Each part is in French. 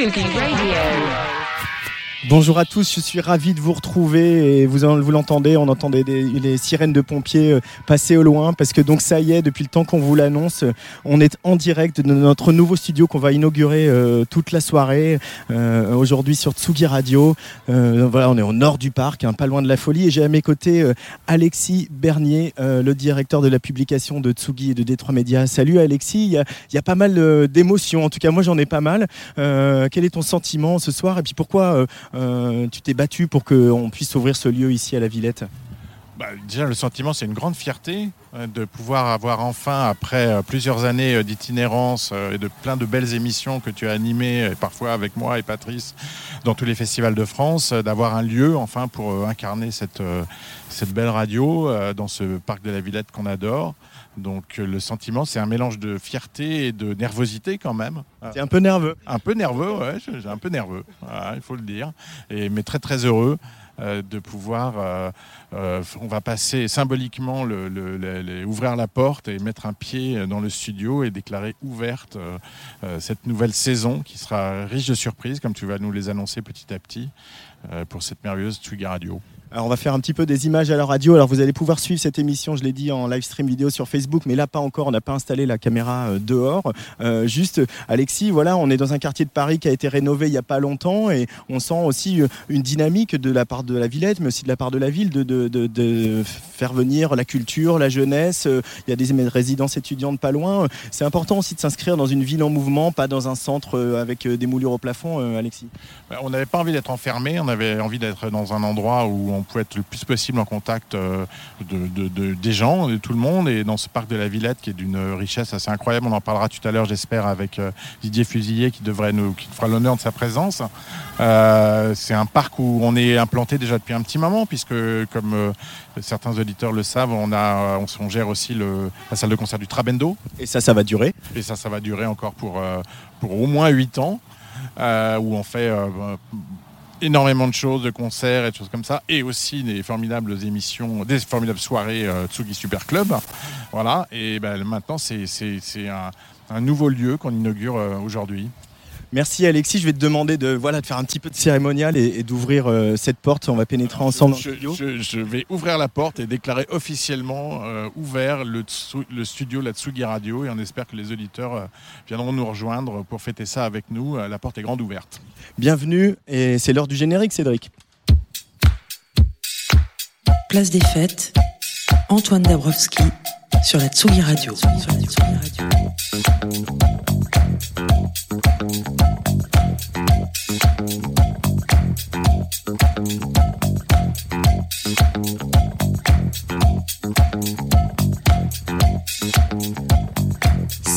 Sugi Radio. Bonjour à tous, je suis ravi de vous retrouver et vous, vous l'entendez, on entendait les sirènes de pompiers euh, passer au loin parce que donc ça y est, depuis le temps qu'on vous l'annonce, on est en direct de notre nouveau studio qu'on va inaugurer euh, toute la soirée euh, aujourd'hui sur Tsugi Radio. On est au nord du parc, hein, pas loin de la folie et j'ai à mes côtés Alexis Bernier, le directeur de la publication de Tsugi et de Détroit Média. Salut Alexis, il y a, il y a pas mal d'émotions, en tout cas moi j'en ai pas mal. Quel est ton sentiment ce soir et puis pourquoi tu t'es battu pour qu'on puisse ouvrir ce lieu ici à la Villette Bah, déjà, le sentiment, c'est une grande fierté euh, de pouvoir avoir enfin, après euh, plusieurs années euh, d'itinérance euh, et de plein de belles émissions que tu as animées, parfois avec moi et Patrice, dans tous les festivals de France, euh, d'avoir un lieu enfin pour euh, incarner cette, euh, belle radio euh, dans ce parc de la Villette qu'on adore. Donc euh, le sentiment, c'est un mélange de fierté et de nervosité quand même. T'es un peu nerveux. un peu nerveux, ouais, un peu nerveux, voilà, il faut le dire, et, mais très très heureux euh, de pouvoir. euh, euh, on va passer symboliquement, le, le- le- le- ouvrir la porte et mettre un pied dans le studio et déclarer ouverte euh, cette nouvelle saison qui sera riche de surprises, comme tu vas nous les annoncer petit à petit pour cette merveilleuse Tsugi Radio. Alors on va faire un petit peu des images à la radio. Alors vous allez pouvoir suivre cette émission, je l'ai dit en live stream vidéo sur Facebook, mais là pas encore, on n'a pas installé la caméra euh, dehors. Euh, juste, Alexis, voilà, on est dans un quartier de Paris qui a été rénové il n'y a pas longtemps et on sent aussi euh, une dynamique de la part de la Villette, mais aussi de la part de la ville de, de- faire venir la culture, la jeunesse. Il y a des résidences étudiantes pas loin. C'est important aussi de s'inscrire dans une ville en mouvement, pas dans un centre avec des moulures au plafond, Alexis. Ben, On n'avait pas envie d'être enfermé, on avait envie d'être dans un endroit où on pouvait être le plus possible en contact euh, de, de- de- des gens, de tout le monde. Et dans ce parc de la Villette, qui est d'une richesse assez incroyable, on en parlera tout à l'heure, j'espère, avec euh, Didier Fusilier, qui devrait nous, qui fera l'honneur de sa présence. Euh, c'est un parc où on est implanté déjà depuis un petit moment, puisque comme euh, certains auditeurs le savent, on a, on, on gère aussi le, la salle de concert du Trabendo, Et ça, ça va durer? et ça, ça va durer encore pour, euh, pour au moins 8 ans, où on fait énormément de choses, de concerts et de choses comme ça, et aussi des formidables émissions, des formidables soirées euh, Tsugi Super Club. Voilà, et ben, maintenant, c'est un nouveau lieu qu'on inaugure euh, aujourd'hui. Merci Alexis, je vais te demander de, voilà, de faire un petit peu de cérémonial et, et d'ouvrir euh, cette porte. On va pénétrer ensemble Je, studio. je- je vais ouvrir la porte et déclarer officiellement euh, ouvert le, Tsu- le studio La Tsugi Radio, et on espère que les auditeurs euh, viendront nous rejoindre pour fêter ça avec nous. La porte est grande ouverte. Bienvenue et c'est l'heure du générique Cédric. Place des Fêtes, Antoine Dabrowski sur la Tsugi Radio. Sur la Tsugi Radio.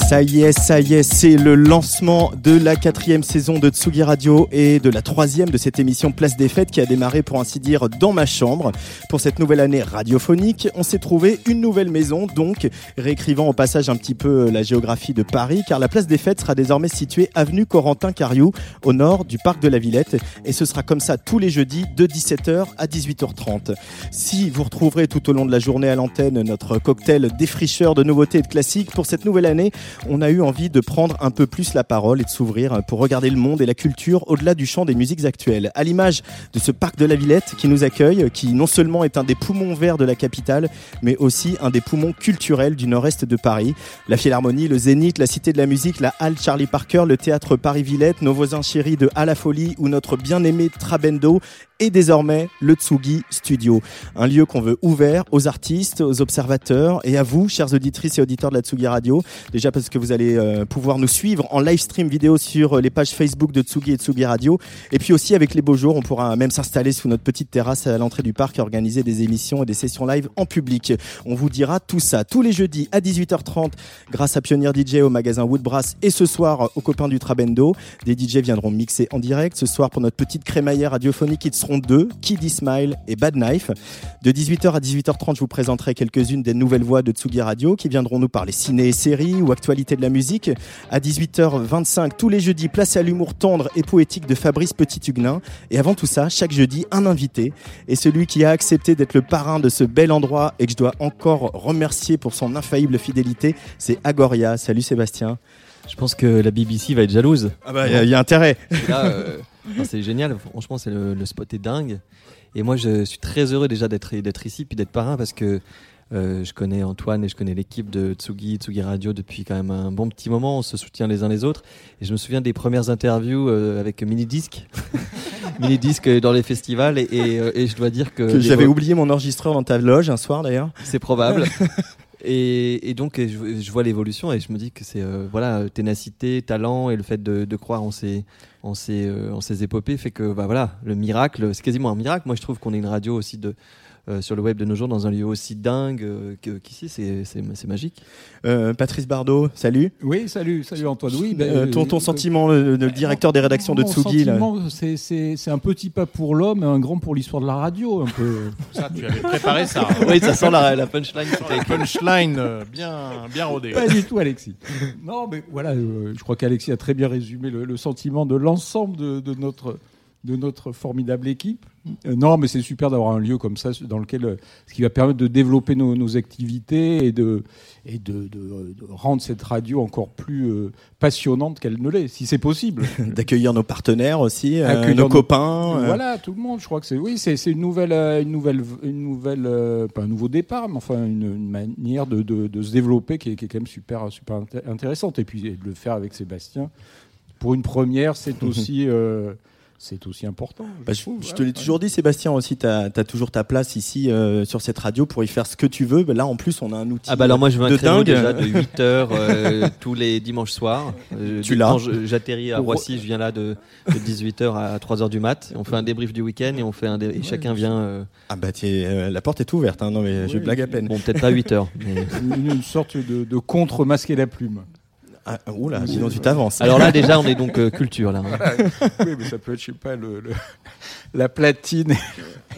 Ça y est, ça y est, c'est le lancement de la quatrième saison de Tsugi Radio et de la troisième de cette émission Place des Fêtes qui a démarré pour ainsi dire dans ma chambre. Pour cette nouvelle année radiophonique, on s'est trouvé une nouvelle maison, donc réécrivant au passage un petit peu la géographie de Paris, car la Place des Fêtes sera désormais située avenue Corentin Cariou, au nord du parc de la Villette, et ce sera comme ça tous les jeudis de 17h à 18h30. Si vous retrouverez tout au long de la journée à l'antenne notre cocktail défricheur de nouveautés et de classiques, pour cette nouvelle année, on a eu envie de prendre un peu plus la parole et de s'ouvrir pour regarder le monde et la culture au-delà du champ des musiques actuelles. À l'image de ce parc de la Villette qui nous accueille, qui non seulement est un des poumons verts de la capitale, mais aussi un des poumons culturels du nord-est de Paris. La Philharmonie, le Zénith, la Cité de la Musique, la Halle Charlie Parker, le théâtre Paris-Villette, nos voisins chéris de À la Folie ou notre bien-aimé Trabendo et désormais le Tsugi Studio. Un lieu qu'on veut ouvert aux artistes, aux observateurs et à vous, chers auditrices et auditeurs de la Tsugi Radio. Déjà que vous allez euh, pouvoir nous suivre en live stream vidéo sur euh, les pages Facebook de Tsugi et Tsugi Radio. Et puis aussi avec les beaux jours, on pourra même s'installer sous notre petite terrasse à l'entrée du parc et organiser des émissions et des sessions live en public. On vous dira tout ça tous les jeudis à 18h30 grâce à Pioneer DJ au magasin Woodbrass et ce soir aux copains du Trabendo. Des DJ viendront mixer en direct. Ce soir pour notre petite crémaillère radiophonique, ils seront deux, Kiddy Smile et Bad Knife. De 18h à 18h30, je vous présenterai quelques-unes des nouvelles voix de Tsugi Radio qui viendront nous parler ciné et séries ou de la musique. À 18h25, tous les jeudis, place à l'humour tendre et poétique de Fabrice Petit-Huguenin. Et avant tout ça, chaque jeudi, un invité. Et celui qui a accepté d'être le parrain de ce bel endroit et que je dois encore remercier pour son infaillible fidélité, c'est Agoria. Salut Sébastien. Je pense que la BBC va être jalouse. Ah bah, il y, a intérêt. Euh, c'est génial. Franchement, c'est le, le spot est dingue. Et moi, je suis très heureux déjà d'être ici puis d'être parrain parce que euh, je connais Antoine et je connais l'équipe de Tsugi, Tsugi Radio depuis quand même un bon petit moment. On se soutient les uns les autres. Et je me souviens des premières interviews euh, avec mini disque, mini disque dans les festivals. Et, et, euh, et je dois dire que J'avais oublié mon enregistreur dans ta loge un soir d'ailleurs. c'est probable. Et, et donc, je, je vois l'évolution et je me dis que c'est euh, voilà ténacité, talent et le fait de, de croire en ces en ces euh, en ces épopées fait que bah voilà le miracle, c'est quasiment un miracle. Moi, je trouve qu'on est une radio aussi de euh, sur le web de nos jours dans un lieu aussi dingue euh, que- qu'ici, c'est magique. Euh, Patrice Bardot, salut. Oui, salut, salut Antoine. Oui, ben, Euh, ton, ton sentiment, le, le directeur des rédactions de Mon Tsugi. c'est- C'est c'est un petit pas pour l'homme, un grand pour l'histoire de la radio. Un peu. Ça, tu avais préparé ça. oui, ça sent la, la punchline. Un punchline bien, bien rodé. Pas du tout, Alexis. Non, mais voilà, euh, je crois qu'Alexis a très bien résumé le, le sentiment de l'ensemble de, de notre de notre formidable équipe. Euh, non, mais c'est super d'avoir un lieu comme ça dans lequel, euh, ce qui va permettre de développer nos, nos activités et de et de, de- de rendre cette radio encore plus euh, passionnante qu'elle ne l'est, si c'est possible. D'accueillir nos partenaires aussi, euh, Accueillir nos copains. Voilà, tout le monde. Je crois que c'est oui, c'est une nouvelle, une nouvelle, une nouvelle, pas un nouveau départ, mais enfin une, une manière de, de- se développer qui est, qui est quand même super, super inté- intéressante. Et puis et de le faire avec Sébastien pour une première, c'est aussi, c'est aussi important. Bah, je, trouve, je ouais, te l'ai ouais. toujours dit, Sébastien, aussi, tu as, toujours ta place ici euh, sur cette radio pour y faire ce que tu veux. Bah, là, en plus, on a un outil. Ah bah alors moi je veux un de créneau déjà de 8 heures euh, tous les dimanches soirs. Euh, Tu quand l'as. J'atterris à Roissy, je viens là de, 18h à 3h du mat. On fait un débrief du week-end et on fait un dé- et chacun vient. euh, Ah bah, euh, la porte est ouverte, hein. non mais je blague à peine. bon peut-être pas 8 heures. mais- Une, une sorte de, de contre masquer la plume. Ah, oula, dis donc, tu t'avances. Alors là déjà on est donc euh, culture là. hein. oui, mais ça peut être, je sais pas, le, le- la platine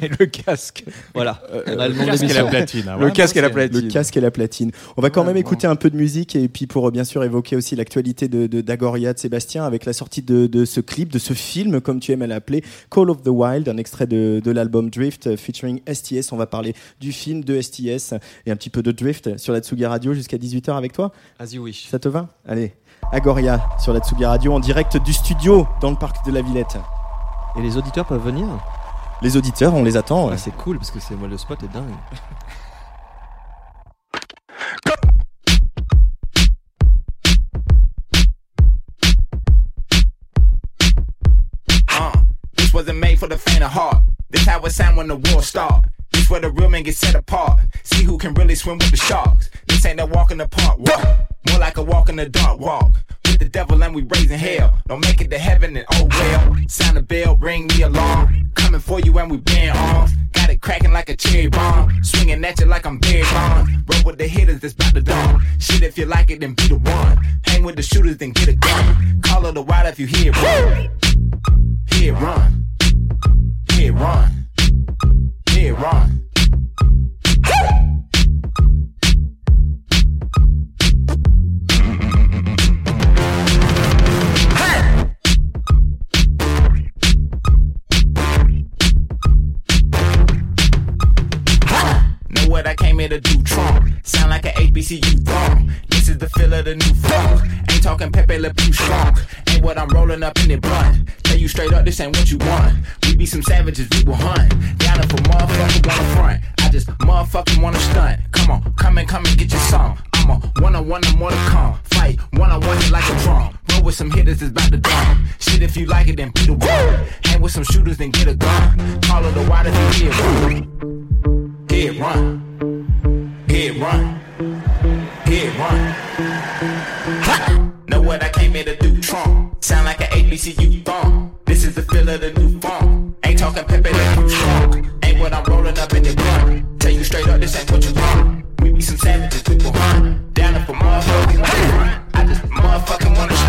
et le casque. Voilà. On a le Casque et la platine. hein, Le casque et la Le platine. casque et la platine. On va quand Ouais, même bon. écouter un peu de musique et puis pour euh, bien sûr évoquer aussi l'actualité de, de d'Agoria de Sébastien avec la sortie de, de ce clip, de ce film, comme tu aimes à l'appeler, Call of the Wild, un extrait de, de l'album Drift euh, featuring STS. On va parler du film de STS et un petit peu de Drift sur la Tsugi Radio jusqu'à 18h avec toi. As you wish. Ça te va? Allez, Agoria sur la Tsugi Radio en direct du studio dans le parc de la Villette. Et les auditeurs peuvent venir. Les auditeurs, on les attend. ouais. Ah, c'est cool parce que c'est moi le spot est dingue. This wasn't made for the faint of heart. This how it sound when the war start. This where the real men get set apart. See who can really swim with the sharks. This ain't no walk in the park walk. More like a walk in the dark walk. With the devil and we raising hell. Don't make it to heaven and oh well. Sound the bell, ring the alarm. Coming for you and we bearing arms. Got it cracking like a cherry bomb. Swinging at you like I'm Barry Bonds. Roll with the hitters that's about to dawn. Shit, if you like it, then be the one. Hang with the shooters, then get a gun. Call it a wild if you hear it run. Hear it run. Hear it run. Hear it run. Came to do, Trump. Sound like an HBCU thumb. This is the feel of the new funk. Ain't talking Pepe Le Pew strong. Ain't what I'm rolling up in the blunt. Tell you straight up, this ain't what you want. We be some savages, we will hunt. Down if a motherfucker wanna front. I just motherfucking wanna stunt. Come on, come and come and get your song. I'm a one on one and more to come. Fight one on one like a drum. Roll with some hitters that's about to drum. Shit, if you like it, then beat the one. Hang with some shooters, then get a gun. Call it the water, then get run. Get run. Get run. Get run. Ha! Know what I came here to do? Trump. Sound like an ABCU thong. This is the feel of the new phone. Ain't talking Pepe, you strong. Ain't what I'm rolling up in the blunt. Tell you straight up, this ain't what you want. We be some savages, people hunt. Down for motherfucking. I just motherfucking wanna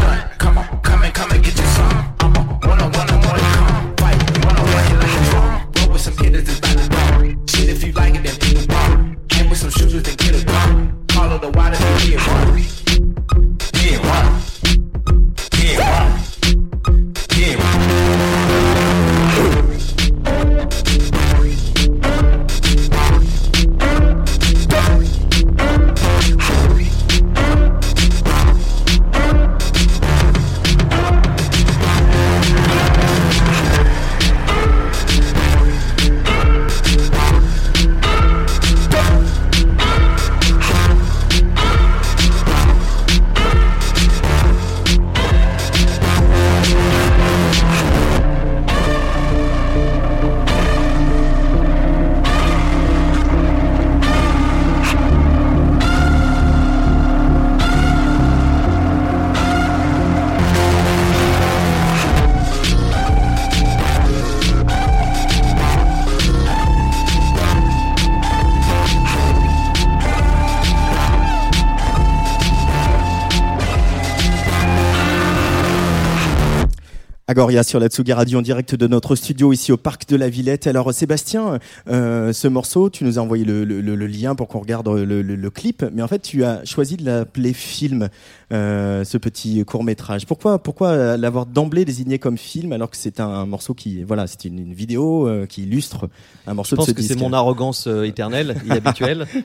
Agoria sur la Tsugi Radio en direct de notre studio ici au parc de la Villette. Alors Sébastien, euh, ce morceau, tu nous as envoyé le, le- le- le lien pour qu'on regarde le, clip, mais en fait tu as choisi de l'appeler film, euh, ce petit court métrage. Pourquoi, pourquoi l'avoir d'emblée désigné comme film alors que c'est un, morceau qui, voilà, c'est une, une vidéo euh, qui illustre un morceau Je pense de ce que c'est mon arrogance éternelle et habituelle.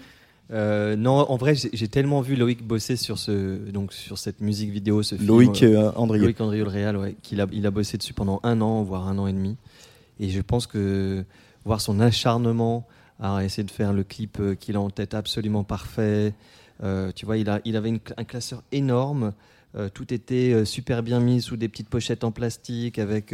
Euh, non, en vrai, j'ai tellement vu Loïc bosser sur ce, donc sur cette musique vidéo, ce film. Loïc euh, euh, Andrieux. Loïc Andrieux le Réal, ouais, qu'il a, il a bossé dessus pendant un an, voire un an et demi. Et je pense que voir son acharnement à essayer de faire le clip euh, qu'il a en tête absolument parfait, euh, tu vois, il, a, il avait une- un classeur énorme. tout était super bien mis sous des petites pochettes en plastique avec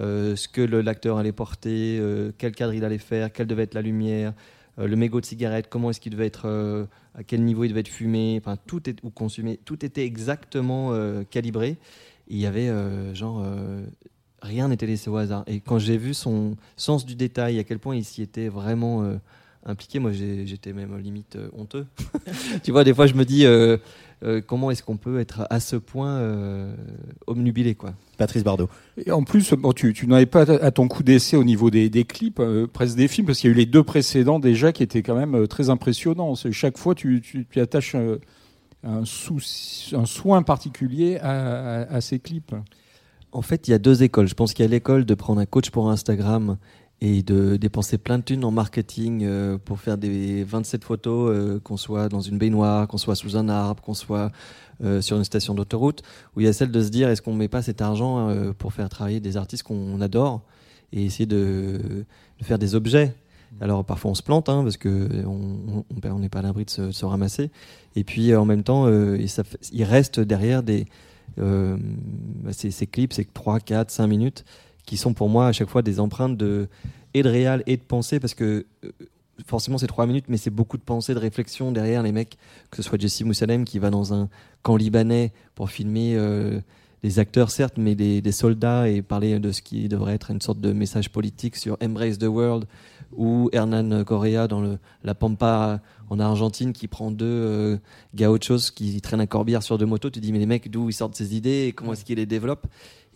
euh, ce que l'acteur allait porter, euh, quel cadre il allait faire, quelle devait être la lumière, le mégot de cigarette, comment est-ce qu'il devait être, euh, à quel niveau il devait être fumé, enfin tout ou consumé, tout était exactement euh, calibré. Il y avait euh, genre euh, rien n'était laissé au hasard. Et quand j'ai vu son sens du détail, à quel point il s'y était vraiment euh, impliqué, moi j'étais même limite euh, honteux. tu vois, des fois je me dis euh, euh, comment est-ce qu'on peut être à ce point euh, omnubilé quoi? Patrice Bardot. Et en plus, bon, tu, tu n'en avais pas à ton coup d'essai au niveau des, des clips, euh, presque des films, parce qu'il y a eu les deux précédents déjà qui étaient quand même très impressionnants. Chaque fois, tu, tu, tu attaches un, souci- un soin particulier à, à- à ces clips. En fait, il y a deux écoles. Je pense qu'il y a l'école de prendre un coach pour Instagram et de dépenser plein de thunes en marketing euh, pour faire des 27 photos, euh, qu'on soit dans une baignoire, qu'on soit sous un arbre, qu'on soit euh, sur une station d'autoroute, où il y a celle de se dire est-ce qu'on met pas cet argent euh, pour faire travailler des artistes qu'on adore et essayer de, de faire des objets? Alors parfois on se plante hein, parce que on on- on n'est pas à l'abri de se, se ramasser. Et puis euh, en même temps, euh, il reste derrière des ces, ces clips, ces 3, 4, 5 minutes, qui sont pour moi à chaque fois des empreintes de, et de réal et de pensée, parce que euh, forcément c'est 3 minutes, mais c'est beaucoup de pensée, de réflexion derrière les mecs, que ce soit Jesse Moussalem qui va dans un camp libanais pour filmer euh, des acteurs certes, mais des, soldats et parler de ce qui devrait être une sorte de message politique sur Embrace the World, ou Hernan Correa dans la Pampa en Argentine qui prend deux euh, gauchos qui traînent un corbière sur deux motos. Tu dis, mais les mecs, d'où ils sortent ces idées et comment est-ce qu'ils les développent?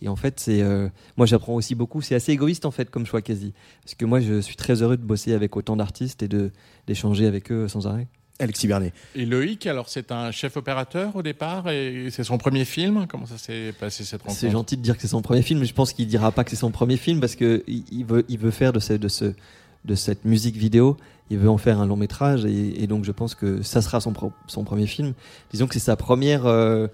Et en fait, c'est euh, moi j'apprends aussi beaucoup. C'est assez égoïste en fait comme choix quasi. Parce que moi je suis très heureux de bosser avec autant d'artistes et de d'échanger avec eux sans arrêt. Alexis Bernier. Et Loïc, alors c'est un chef opérateur au départ et c'est son premier film? Comment ça s'est passé cette rencontre? C'est gentil de dire que c'est son premier film, mais je pense qu'il dira pas que c'est son premier film parce que il veut, il veut faire de, ce, de, ce, de cette musique vidéo, il veut en faire un long métrage et, et donc je pense que ça sera son, pro- son premier film. Disons que c'est sa première euh,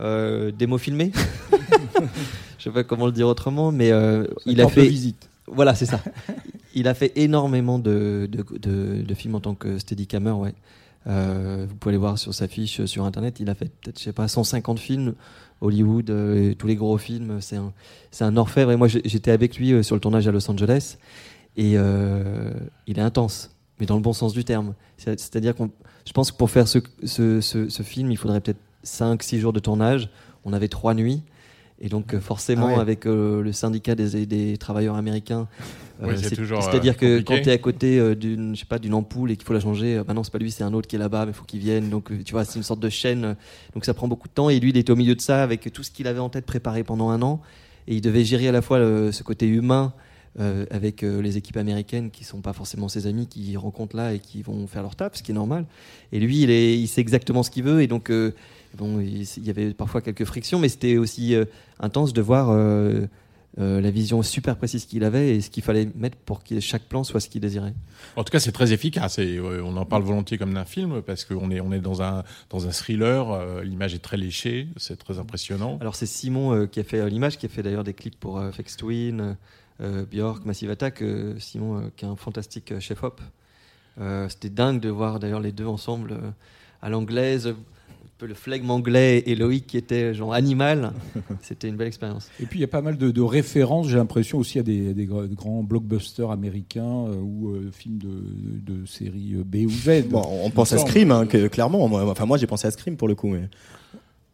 euh, démo filmée. je sais pas comment le dire autrement, mais euh, il a fait. visite. Voilà, c'est ça. Il a fait énormément de, de, de- de films en tant que steadicammer, ouais. Euh, vous pouvez aller voir sur sa fiche sur internet. Il a fait peut-être, je sais pas, 150 films, Hollywood, euh, tous les gros films. C'est un, c'est un orfèvre. Et moi, j'étais avec lui euh, sur le tournage à Los Angeles. Et euh, il est intense, mais dans le bon sens du terme. C'est- C'est-à-dire qu'on, je pense que pour faire ce, ce, ce, ce film, il faudrait peut-être 5-6 jours de tournage. On avait trois nuits. Et donc, forcément, Ah ouais. avec le syndicat des, des travailleurs américains, Euh, c'est-à-dire que compliqué. quand tu es à côté euh, d'une, je sais pas, d'une ampoule et qu'il faut la changer, euh, bah non, c'est pas lui, c'est un autre qui est là-bas, mais il faut qu'il vienne. Donc, euh, tu vois, c'est une sorte de chaîne. euh, Donc, ça prend beaucoup de temps. Et lui, il était au milieu de ça avec tout ce qu'il avait en tête préparé pendant un an. Et il devait gérer à la fois le- ce côté humain euh, avec euh, les équipes américaines qui sont pas forcément ses amis, qui rencontrent là et qui vont faire leur taf, ce qui est normal. Et lui, il, est, il sait exactement ce qu'il veut. Et donc, euh, bon, il, il y avait parfois quelques frictions, mais c'était aussi euh, intense de voir euh, la vision super précise qu'il avait et ce qu'il fallait mettre pour que chaque plan soit ce qu'il désirait. En tout cas, c'est très efficace et euh, on en parle volontiers comme d'un film parce qu'on est, on est dans un, dans un thriller. euh, L'image est très léchée, c'est très impressionnant. Alors c'est Simon qui a fait l'image, qui a fait d'ailleurs des clips pour Fex Twin, Björk, Massive Attack. Simon qui est un fantastique chef-op. C'était dingue de voir d'ailleurs les deux ensemble à l'anglaise. Peu le flegme anglais et Loïc qui était genre animal. C'était une belle expérience. Et puis il y a pas mal de, de références, j'ai l'impression aussi à des, des gra- grands blockbusters américains euh, ou euh, films de, de, séries euh, B ou Z. Bon, on pense à Scream, hein, que, clairement. Moi, enfin, moi, j'ai pensé à Scream pour le coup. Mais...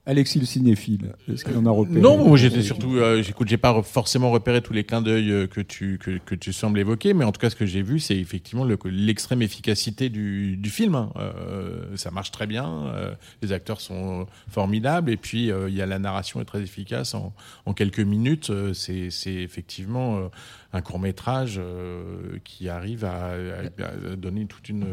Alexis le cinéphile, est-ce qu'il en a repéré Non, moi j'étais surtout, euh, j'écoute, j'ai pas forcément repéré tous les clins d'œil euh, que tu que, tu sembles évoquer, mais en tout cas ce que j'ai vu, c'est effectivement le- l'extrême efficacité du, du film. hein. Euh, ça marche très bien, euh, les acteurs sont formidables, et puis il y a la narration est très efficace. En, en quelques minutes, c'est effectivement un court métrage qui arrive à, à- à donner toute une,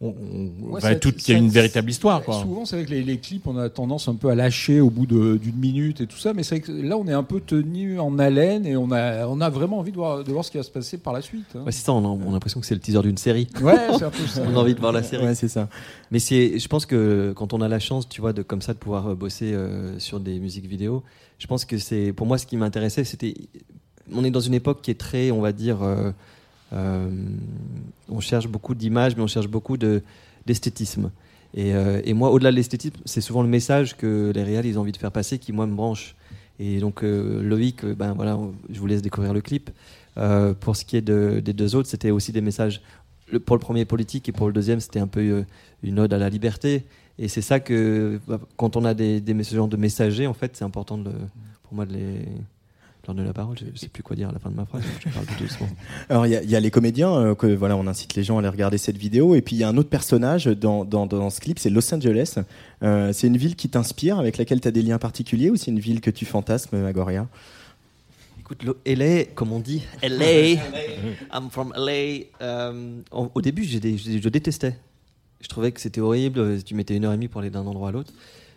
on, on- Ouais, toute, il y a une véritable histoire. Quoi. Souvent, c'est avec les, les clips, on a tendance un peu à lâcher au bout d'une minute et tout ça, mais c'est vrai que là, on est un peu tenu en haleine et on a, on a vraiment envie de voir, de voir ce qui va se passer par la suite. hein. Ouais, c'est ça, on a, on a l'impression que c'est le teaser d'une série. Ouais, c'est un peu ça. on a envie de voir la série. Ouais, c'est ça. Mais c'est, je pense que quand on a la chance, tu vois, de comme ça de pouvoir euh, bosser euh, sur des musiques vidéo, je pense que c'est, pour moi, ce qui m'intéressait, c'était, on est dans une époque qui est très, on va dire, euh, euh, on cherche beaucoup d'images, mais on cherche beaucoup de d'esthétisme. Et, euh, et moi, au-delà de l'esthétisme, c'est souvent le message que les réals ils ont envie de faire passer qui moi me branche. Et donc Loïc, ben voilà, je vous laisse découvrir le clip. Pour ce qui est de- des deux autres, c'était aussi des messages. Pour le premier politique et pour le deuxième, c'était un peu une ode à la liberté. Et c'est ça que bah, quand on a des, des genre de messagers, en fait, c'est important de, pour moi de les donner la parole. Je, je sais plus quoi dire à la fin de ma phrase. Je parle tout doucement. Alors il y, a- il y a les comédiens euh, que voilà, on incite les gens à aller regarder cette vidéo. Et puis il y a un autre personnage dans, dans, dans ce clip, c'est Los Angeles. Euh, c'est une ville qui t'inspire, avec laquelle tu as des liens particuliers, ou c'est une ville que tu fantasmes, Agoria? Écoute, LA, comme on dit, LA, I'm from LA. euh, au début, des- je détestais. Je trouvais que c'était horrible. Tu mettais une heure et demie pour aller d'un endroit à l'autre.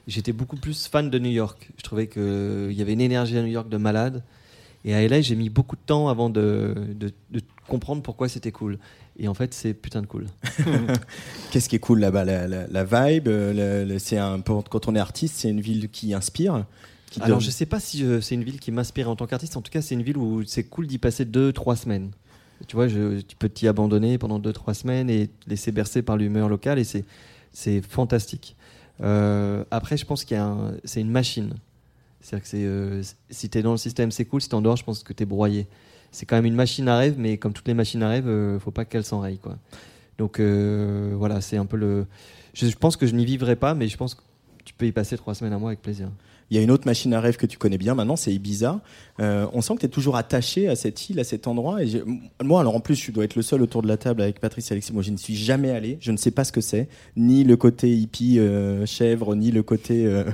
J'étais beaucoup plus fan de New York. Je trouvais qu'il y avait une énergie à New York de malade. Et à LA, j'ai mis beaucoup de temps avant de, de- de comprendre pourquoi c'était cool. Et en fait, c'est putain de cool. Qu'est-ce qui est cool là-bas? La, la- la vibe, euh, c'est un, quand on est artiste, c'est une ville qui inspire. Qui Alors, donne- je sais pas si euh, c'est une ville qui m'inspire en tant qu'artiste. En tout cas, c'est une ville où c'est cool d'y passer deux, trois semaines. Tu vois, je, tu peux t'y abandonner pendant deux, trois semaines et te laisser bercer par l'humeur locale et c'est, c'est fantastique. Euh, après, je pense qu'il y a un- c'est une machine. C'est-à-dire que c'est, euh, si tu es dans le système, c'est cool. Si tu en dehors, je pense que tu es broyé. C'est quand même une machine à rêve, mais comme toutes les machines à rêve, euh, faut pas qu'elle s'enraye. Quoi. Donc euh, voilà, c'est un peu le. Je, je pense que je n'y vivrai pas, mais je pense que tu peux y passer trois semaines à moi avec plaisir. Il y a une autre machine à rêve que tu connais bien maintenant, c'est Ibiza. Euh, on sent que tu es toujours attaché à cette île, à cet endroit. Et moi, alors en plus, je dois être le seul autour de la table avec Patrice et Alexis. Moi, je ne suis jamais allé. Je ne sais pas ce que c'est. Ni le côté hippie euh, chèvre, ni le côté euh,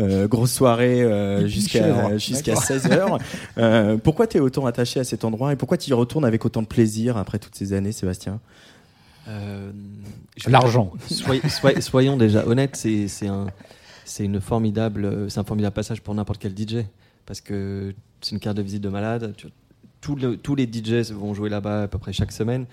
euh, grosse soirée euh, jusqu'à chèvre. jusqu'à D'accord. 16 heures. Euh, pourquoi tu es autant attaché à cet endroit et pourquoi tu y retournes avec autant de plaisir après toutes ces années, Sébastien? Euh, L'argent. Soy- soy- soyons déjà honnêtes, c'est un, c'est une formidable, c'est un formidable passage pour n'importe quel DJ parce que c'est une carte de visite de malade. Tous, le- tous les DJs vont jouer là-bas à peu près chaque semaine.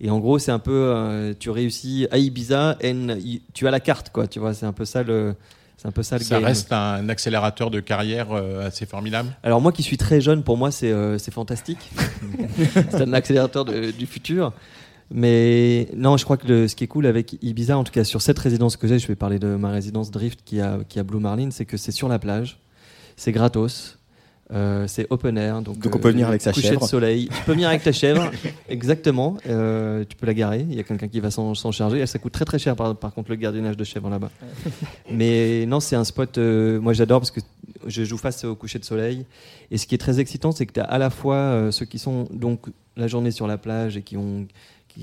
Et en gros, c'est un peu, euh, tu réussis à Ibiza, and y- tu as la carte, quoi. Tu vois, c'est un peu ça le, C'est un peu ça le Ça game. reste un accélérateur de carrière euh, assez formidable. Alors moi qui suis très jeune, pour moi c'est euh, fantastique. c'est un accélérateur de- du futur. Mais non, je crois que le- ce qui est cool avec Ibiza, en tout cas sur cette résidence que j'ai, je vais parler de ma résidence Drift qui a, qui a Blue Marlin, c'est que c'est sur la plage, c'est gratos, euh, c'est open air. Donc, Donc on peut venir avec sa chèvre. de soleil. Tu peux venir avec ta chèvre, exactement. Euh, tu peux la garer, il y a quelqu'un qui va s'en charger. Ça coûte très très cher par, par contre le gardiennage de chèvre là-bas. Mais non, c'est un spot, euh, moi j'adore parce que je joue face au coucher de soleil. Et ce qui est très excitant, c'est que tu as à la fois euh, ceux qui sont donc la journée sur la plage et qui, ont,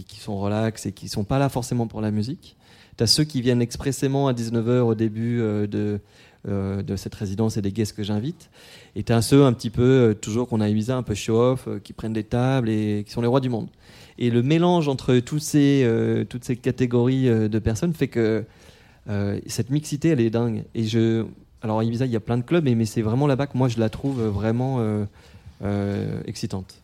qui, sont relax et qui sont pas là forcément pour la musique. Tu as ceux qui viennent expressément à 19h au début euh, de, euh, de cette résidence et des guests que j'invite. Et tu as ceux un petit peu, euh, toujours qu'on a Ibiza, un peu show-off, qui prennent des tables et qui sont les rois du monde. Et le mélange entre tous ces, toutes ces catégories de personnes fait que cette mixité, elle est dingue. Et je, alors à Ibiza, il y a plein de clubs, mais, c'est vraiment là-bas que moi je la trouve vraiment excitante.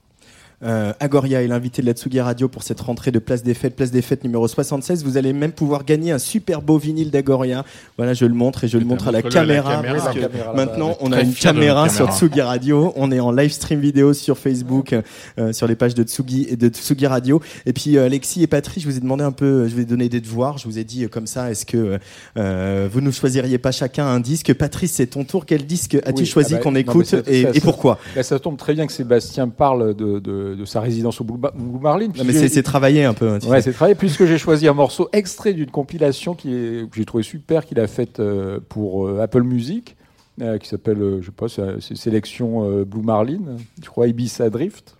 Euh, Agoria est l'invité de la Tsugi Radio pour cette rentrée de Place des Fêtes, Place des Fêtes numéro 76. Vous allez même pouvoir gagner un super beau vinyle d'Agoria. Voilà, je le montre et je le montre à la caméra. caméra. parce Oui, que la caméra, maintenant, on a une caméra sur caméra. Tsugi Radio. On est en live stream vidéo sur Facebook, euh, sur les pages de Tsugi et de Tsugi Radio. Et puis, euh, Alexis et Patrick, je vous ai demandé un peu, je vous ai donné des devoirs. Je vous ai dit euh, comme ça, est-ce que euh, vous ne choisiriez pas chacun un disque? Patrice, c'est ton tour. Quel disque as-tu Oui, choisi ah bah, qu'on non, écoute et, ça, et ça- pourquoi? Là, ça tombe très bien que Sébastien parle de, de, de sa résidence au Blue, Marlin. Non, mais c'est- travaillé un peu. hein, Ouais, c'est travaillé puisque j'ai choisi un morceau extrait d'une compilation qui est, que j'ai trouvé super qu'il a faite euh, pour euh, Apple Music, euh, qui s'appelle, je sais pas, c'est sélection Blue Marlin, je crois Ibiza Drift.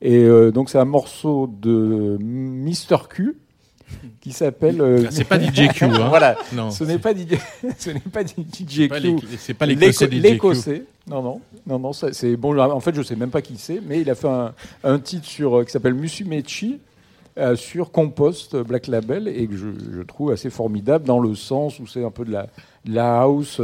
Et donc c'est un morceau de Mr Q qui s'appelle. euh, C'est pas DJ Q, hein. voilà, Non, ce n'est pas DJ, ce n'est pas DJ c'est pas l'écossais. L'Écossais. Non, non, non, non, ça, c'est bon. En fait, je sais même pas qui c'est, mais il a fait un, un titre sur euh, qui s'appelle Musumechi euh, sur Compost euh, Black Label et que je, je trouve assez formidable dans le sens où c'est un peu de la, de la house,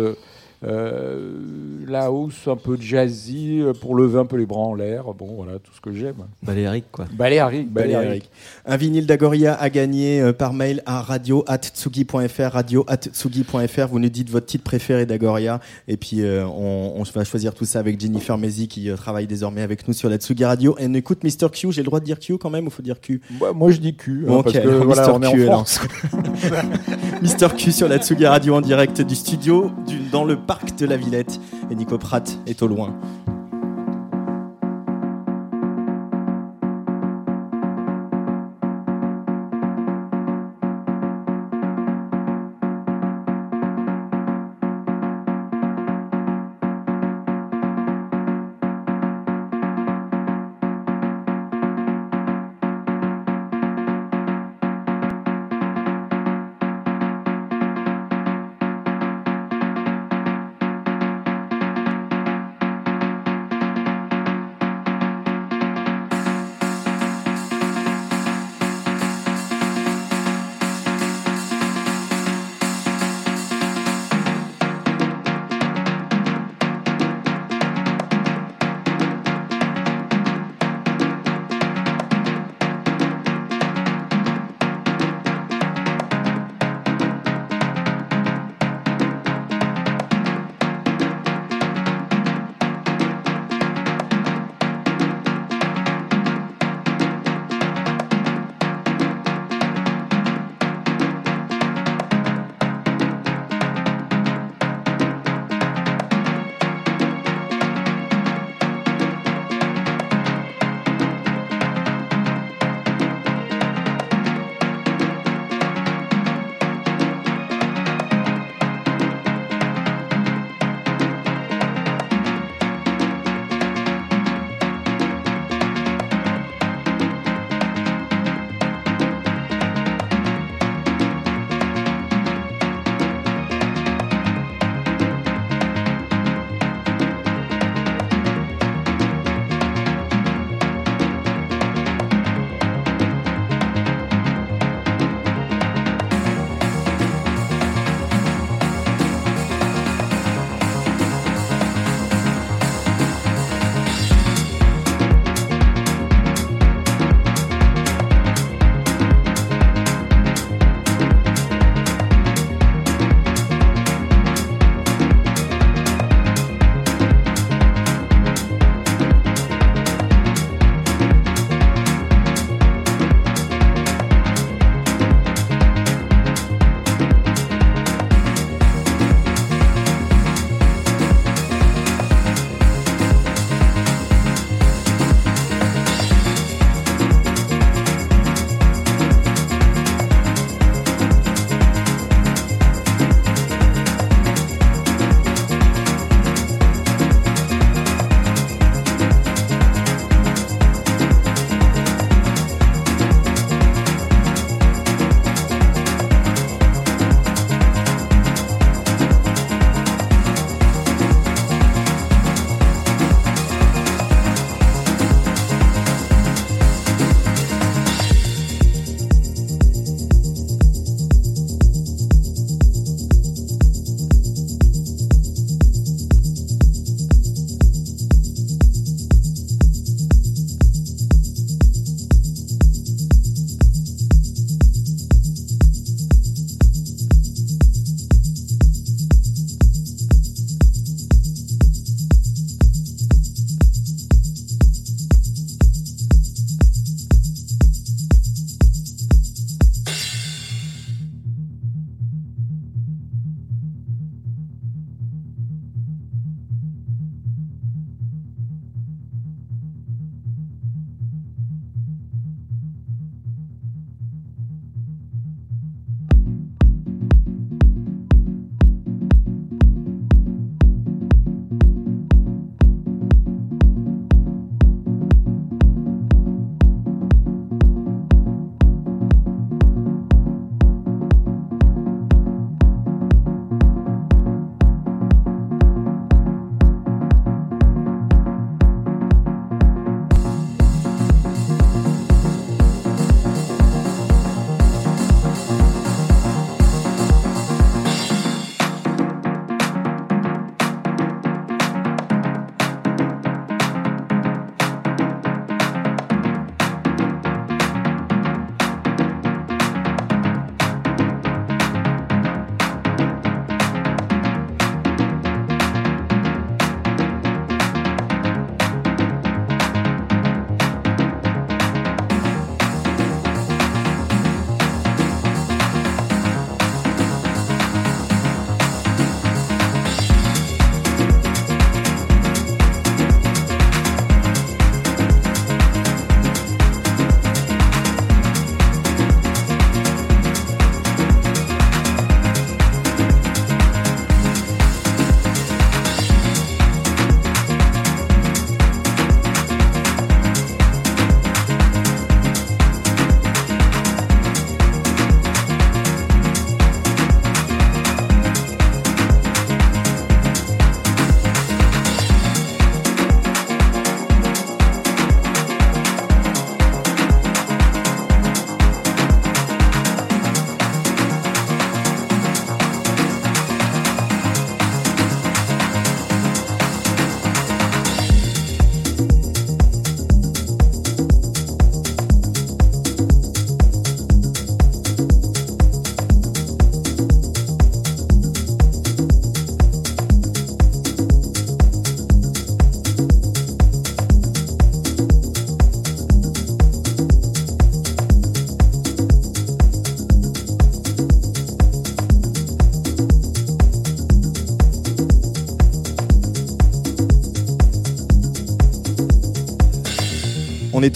la house un peu jazzy euh, pour lever un peu les bras en l'air. Bon, voilà, tout ce que j'aime. Baléarique, quoi. Baléarique. Un vinyle d'Agoria à gagner euh, par mail à radio@tsugi.fr, radio@tsugi.fr. Vous nous dites votre titre préféré d'Agoria et puis euh, on, on va choisir tout ça avec Jennifer Mezi qui euh, travaille désormais avec nous sur la Tsugi Radio. Et on écoute Mr Q. J'ai le droit de dire Q quand même ou faut dire Q? Moi, moi, je dis Q, hein, Bon, ok, parce que alors, voilà, Mr. on est Q, en alors. France. Mister Q sur la Tsugi Radio en direct du studio du- dans le parc de la Villette et Nico Pratt est au loin.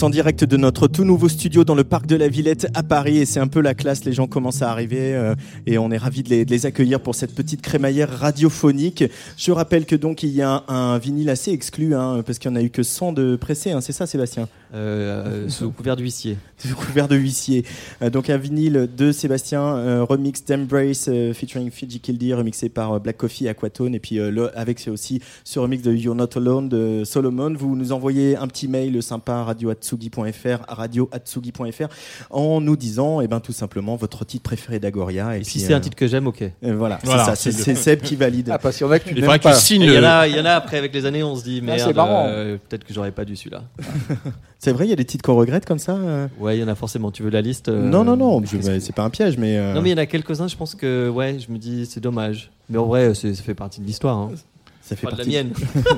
En direct de notre tout nouveau studio dans le parc de la Villette à Paris et c'est un peu la classe, les gens commencent à arriver euh, et on est ravis de les, accueillir pour cette petite crémaillère radiophonique. Je rappelle que donc il y a un, un vinyle assez exclu hein, parce qu'il n'y en a eu que 100 de pressés, hein, c'est ça Sébastien? Euh, euh, sous couvert d'huissier. sous couvert de huissier. Euh, donc un vinyle de Sébastien, euh, remix d'Embrace euh, featuring Fiji Kildi, remixé par Black Coffee et Aquatone, et puis euh, le- avec aussi ce remix de You're Not Alone de Solomon. Vous nous envoyez un petit mail sympa à radioatsugi.fr, radioatsugi.fr, en nous disant, eh ben tout simplement votre titre préféré d'Agoria. Et Et si puis, c'est euh, un titre que j'aime, ok. euh, voilà, Voilà, c'est ça, c'est Seb qui valide. Ah, parce qu'il y en a que tu Il que tu signes Il y, en a, il y en a après, avec les années, on se dit, merde, c'est marrant. euh, peut-être que j'aurais pas dû celui-là. C'est vrai, il y a des titres qu'on regrette comme ça euh Ouais, il y en a forcément. Tu veux la liste euh, Non, non, non, bah, c'est pas un piège, mais. euh, Non, mais il y en a quelques-uns, je pense que, ouais, je me dis, c'est dommage. Mais en vrai, c'est- ça fait partie de l'histoire. Hein. ça fait Pas de la partie. mienne.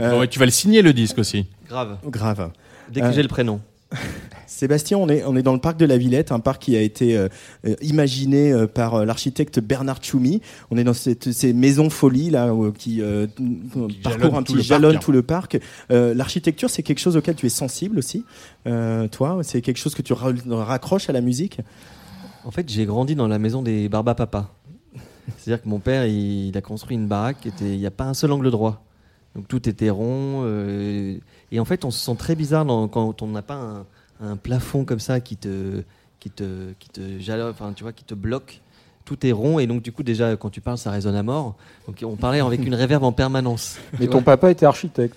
Euh, Bon, ouais, tu vas le signer le disque aussi. Grave. Grave. Dès que Euh, j'ai le prénom. Sébastien, on est, on est dans le parc de la Villette, un parc qui a été euh, euh, imaginé euh, par l'architecte Bernard Tchoumi. On est dans cette, ces maisons folies là où- qui euh, parcourent un tout petit le jalonnent parc. tout le parc. Euh, L'architecture, c'est quelque chose auquel tu es sensible aussi, euh, toi. C'est quelque chose que tu ra- raccroches à la musique? En fait, j'ai grandi dans la maison des Barba Papa. C'est-à-dire que mon père, il, il a construit une baraque, il n'y a pas un seul angle droit. Donc tout était rond. euh, et en fait, on se sent très bizarre dans- quand on n'a pas un, un plafond comme ça qui te, qui te, qui te enfin, tu vois, qui te bloque. Tout est rond et donc du coup déjà quand tu parles ça résonne à mort. Donc on parlait avec une réverb en permanence. Mais ton papa était architecte.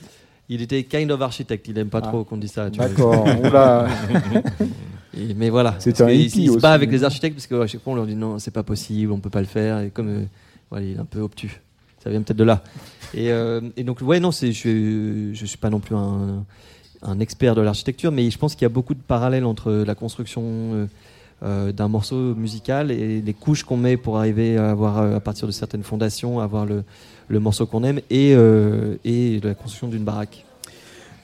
Il était kind of architecte. Il aime pas Ah. trop qu'on dise ça. D'accord. Mais voilà. C'est un que il- hippie Il se bat avec les architectes parce qu'à chaque fois on leur dit non, c'est pas possible, on peut pas le faire. Et comme euh, voilà, il est un peu obtus. Ça vient peut-être de là. Et, euh, et donc, ouais, non, c'est, je, je suis pas non plus un, un expert de l'architecture, mais je pense qu'il y a beaucoup de parallèles entre la construction euh, euh, d'un morceau musical et les couches qu'on met pour arriver à avoir, euh, à partir de certaines fondations, avoir le, morceau qu'on aime et la construction d'une baraque.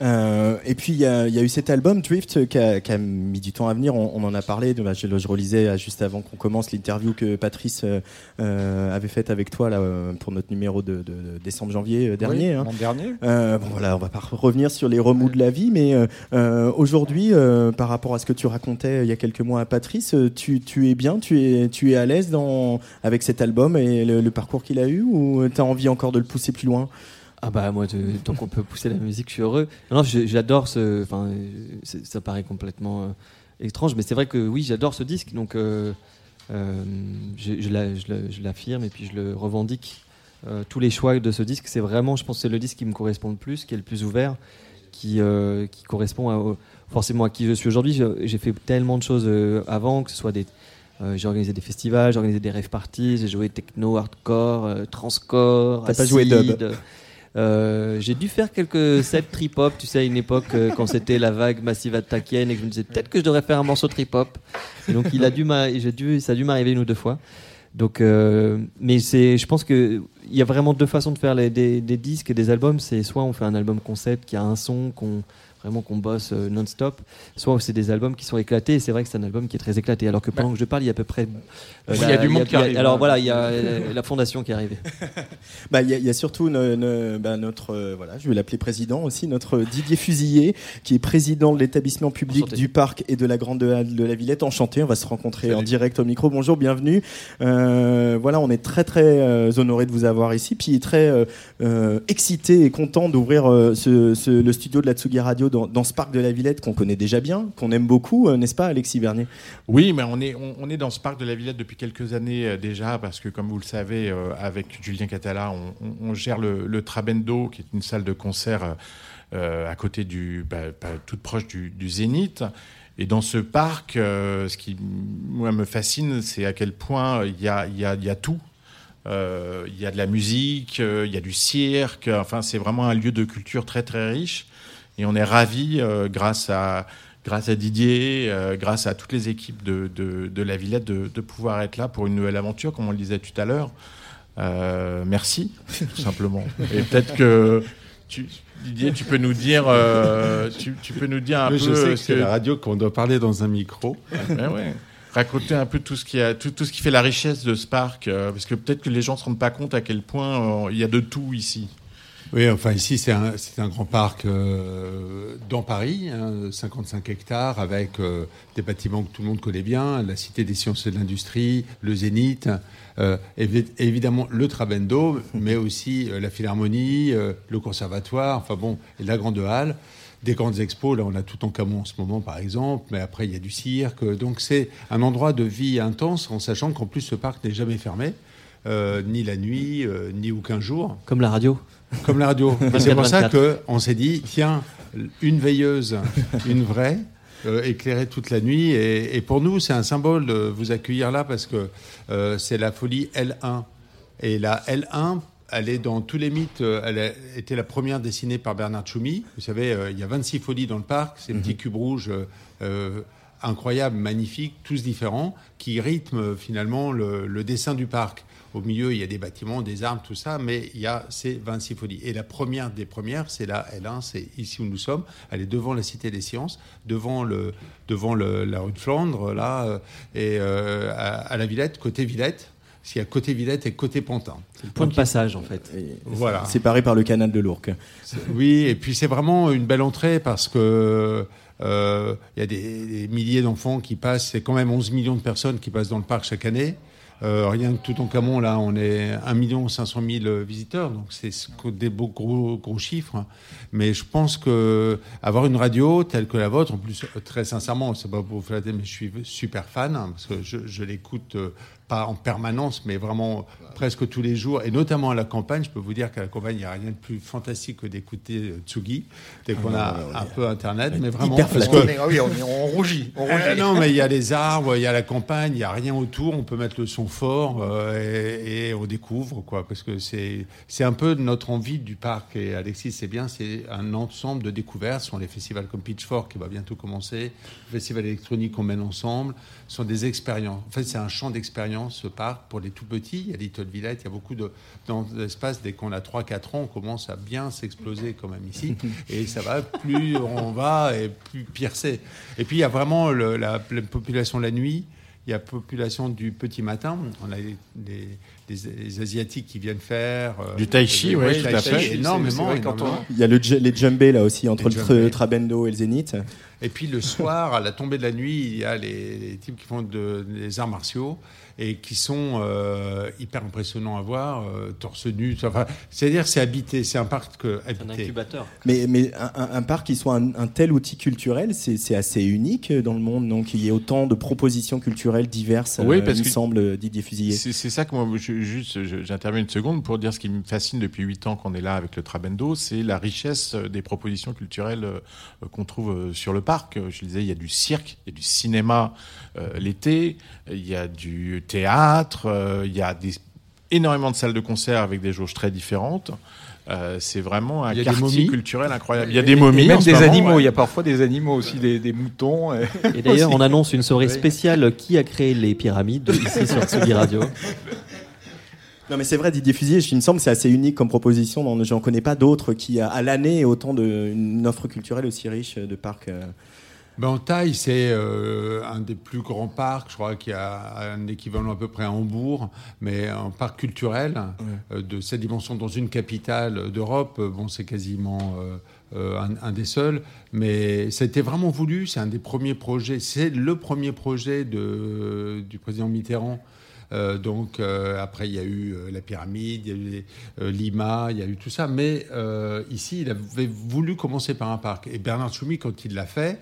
Euh, et puis il y, y a eu cet album Drift qui a, qui a mis du temps à venir. On, on en a parlé. de- bah, je, je relisais euh, juste avant qu'on commence l'interview que Patrice euh, euh, avait faite avec toi là euh, pour notre numéro de, de- de décembre-janvier dernier. Oui, hein. Dernier. Euh, bon voilà, on va pas revenir sur les remous de la vie, mais aujourd'hui, euh, par rapport à ce que tu racontais il y a quelques mois à Patrice, tu, tu es bien, tu es, tu es à l'aise dans avec cet album et le, le parcours qu'il a eu, ou tu as envie encore de le pousser plus loin? Ah bah moi, de- tant qu'on peut pousser la musique, je suis heureux. Non, j'adore ce. Enfin, ça paraît complètement euh, étrange, mais c'est vrai que oui, j'adore ce disque, donc euh, euh, je, je la- je la- je l'affirme et puis je le revendique. Tous les choix de ce disque, c'est vraiment, je pense, c'est le disque qui me correspond le plus, qui est le plus ouvert, qui, qui correspond à- forcément à qui je suis aujourd'hui. J'ai- fait tellement de choses avant, que ce soit des euh, j'ai organisé des festivals, j'ai organisé des rave parties, j'ai joué techno, hardcore, euh, transcore, T'as pas joué dub. Euh, j'ai dû faire quelques sets trip-hop, tu sais, à une époque euh, quand c'était la vague Massive Attackienne et que je me disais peut-être que je devrais faire un morceau trip-hop. Donc il a dû j'ai dû, ça a dû m'arriver une ou deux fois. Donc, euh, mais c'est, je pense que il y a vraiment deux façons de faire des, des disques et des albums. C'est soit on fait un album concept qui a un son qu'on vraiment qu'on bosse euh, non-stop, soit c'est des albums qui sont éclatés. Et c'est vrai que c'est un album qui est très éclaté. Alors que pendant que je parle, il y a à peu près. euh, Il y a du monde qui arrive, Alors voilà, il y a euh, la fondation qui est arrivée. Bah, il y, a- il y a surtout ne- ne- bah, notre, euh, voilà, je vais l'appeler président aussi, notre Didier Fusillé, qui est président de l'établissement public Enchanté. du parc et de la Grande Halle de la Villette. Enchanté, on va se rencontrer Salut. en direct au micro. Bonjour, bienvenue. Euh, voilà, on est très très euh, honoré de vous avoir ici, puis très excité et content d'ouvrir ce, ce- le studio de la Tsugi Radio dans, ce parc de la Villette qu'on connaît déjà bien, qu'on aime beaucoup, euh, n'est-ce pas, Alexis Bernier? Oui, mais on est, on, est dans ce parc de la Villette depuis quelques années euh, déjà, parce que comme vous le savez, euh, avec Julien Catala, on, gère le, Trabendo, qui est une salle de concert à côté du, bah, bah, toute proche du, Zénith. Et dans ce parc, ce qui moi me fascine, c'est à quel point il y a, y a- y a tout. Il y a de la musique, il y a du cirque. Enfin, c'est vraiment un lieu de culture très très riche. Et on est ravis, euh, grâce à grâce à Didier, euh, grâce à toutes les équipes de, de, de la Villette, de, de pouvoir être là pour une nouvelle aventure, comme on le disait tout à l'heure. Euh, merci, tout simplement. Et peut-être que tu, Didier, tu peux nous dire, tu, tu peux nous dire un Mais peu je sais que ce c'est la radio qu'on doit parler dans un micro. Ouais, ouais. Raconter un peu tout ce qui a, tout, tout ce qui fait la richesse de ce parc, euh, parce que peut-être que les gens se rendent pas compte à quel point euh, il y a de tout ici. Oui, enfin ici c'est un, grand parc euh, dans Paris, hein, 55 hectares avec euh, des bâtiments que tout le monde connaît bien, la Cité des sciences et de l'industrie, le Zénith, euh, évi- évidemment le Trabendo, mais aussi euh, la Philharmonie, le Conservatoire, enfin bon, la Grande Halle. Des grandes expos, là on a tout en Camon en ce moment par exemple, mais après il y a du cirque. Donc c'est un endroit de vie intense en sachant qu'en plus ce parc n'est jamais fermé, ni la nuit, ni aucun jour. Comme la radio. Comme la radio. C'est pour ça 24. qu'on s'est dit, tiens, une veilleuse, une vraie, euh, éclairée toute la nuit. Et, et pour nous, c'est un symbole de vous accueillir là parce que euh, c'est la folie L1. Et la L1, elle est dans tous les mythes. euh, Elle a été la première dessinée par Bernard Tchoumi. Vous savez, euh, il y a 26 folies dans le parc, ces petits cubes rouges. euh, euh, incroyables, magnifiques, tous différents, qui rythment finalement le, le dessin du parc. Au milieu, il y a des bâtiments, des arbres, tout ça, mais il y a ces 26 folies. Et la première des premières, c'est la L1, c'est ici où nous sommes. Elle est devant la Cité des Sciences, devant, le, devant le- la rue de Flandre, là, euh, et euh, à, à la Villette, côté Villette. S'il y a côté Villette et côté Pantin. C'est le point de passage, en fait. Voilà. Séparé par le canal de l'Ourcq. Oui, et puis c'est vraiment une belle entrée parce que euh, il y a des, des milliers d'enfants qui passent. C'est quand même 11 millions de personnes qui passent dans le parc chaque année. Euh, rien que tout en Camon, là, on est 1 500 000 visiteurs, donc c'est des beaux gros, chiffres. Mais je pense que avoir une radio telle que la vôtre, en plus, euh, très sincèrement, c'est pas pour vous flatter, mais je suis super fan, hein, parce que je, je l'écoute euh, pas en permanence, mais vraiment presque tous les jours, et notamment à la campagne. Je peux vous dire qu'à la campagne, il n'y a rien de plus fantastique que d'écouter euh, Tsugi, dès qu'on a un peu Internet, mais vraiment. parce que- Ah oui, on, on rougit. On rougit. euh, non, mais il y a les arbres, il y a la campagne, il n'y a rien autour. On peut mettre le son fort euh, et, et on découvre, quoi. Parce que c'est c'est un peu notre envie du parc. Et Alexis, c'est bien, c'est un ensemble de découvertes. Ce sont les festivals comme Pitchfork qui va bientôt commencer, le festival électronique qu'on mène ensemble. Ce sont des expériences. En fait, c'est un champ d'expérience, ce parc, pour les tout petits. Il y a Little Villette, il y a beaucoup de- dans d'espace. Dès qu'on a 3-4 ans, on commence à bien s'exploser, quand même ici. Et ça va, plus on va, et plus pire c'est. Et puis, il y a vraiment la, la population la nuit. Il y a population du petit matin. On a des- des Asiatiques qui viennent faire. euh, Du tai chi, oui, tout à fait. Énormément. vrai, quand on- énormément. Il y a le, les jumbés là aussi, entre Les le Trabendo et le Zénith. Et puis le soir, à la tombée de la nuit, il y a les, les types qui font de- des arts martiaux et qui sont euh, hyper impressionnants à voir, euh, torse nu. Enfin, C'est-à-dire, c'est habité, c'est un parc euh, Un habité. incubateur. Mais, mais un, parc qui soit un, un tel outil culturel, c'est assez unique dans le monde, donc qu'il y ait autant de propositions culturelles diverses, Oui, euh, parce il me que- semble, Didier. C'est c'est ça que moi, je- juste, j'interviens une seconde pour dire ce qui me fascine depuis huit ans qu'on est là avec le Trabendo, c'est la richesse euh, des propositions culturelles euh, qu'on trouve euh, sur le parc. Je le disais, il y a du cirque, il y a du cinéma euh, l'été, il y a du théâtre, euh, il y a des, énormément de salles de concert avec des jauges très différentes. Euh, c'est vraiment un Il y a des quartier momies. culturel incroyable. Il y a Et- des et momies. même en ce des moment, animaux. ouais. Il y a parfois des animaux aussi, des, des moutons. et- Et d'ailleurs, on annonce une soirée spéciale qui a créé les pyramides ici sur Tsugi Radio. Non mais c'est vrai, Didier Fusilier, il me semble que c'est assez unique comme proposition. J'en connais pas d'autres qui, à l'année, aient autant de, une offre culturelle aussi riche de parcs. euh. Ben, en taille, c'est euh, un des plus grands parcs. Je crois qu'il y a un équivalent à peu près à Hambourg, mais un parc culturel euh, de cette dimension dans une capitale d'Europe. euh, Bon, c'est quasiment euh, euh, un, un des seuls, mais été vraiment voulu. C'est un des premiers projets. C'est le premier projet de, du président Mitterrand. Euh, donc euh, après il y a eu euh, la pyramide, il y a eu Lima, il y a eu tout ça, mais ici il avait voulu commencer par un parc. Et Bernard Tchoumi quand il l'a fait,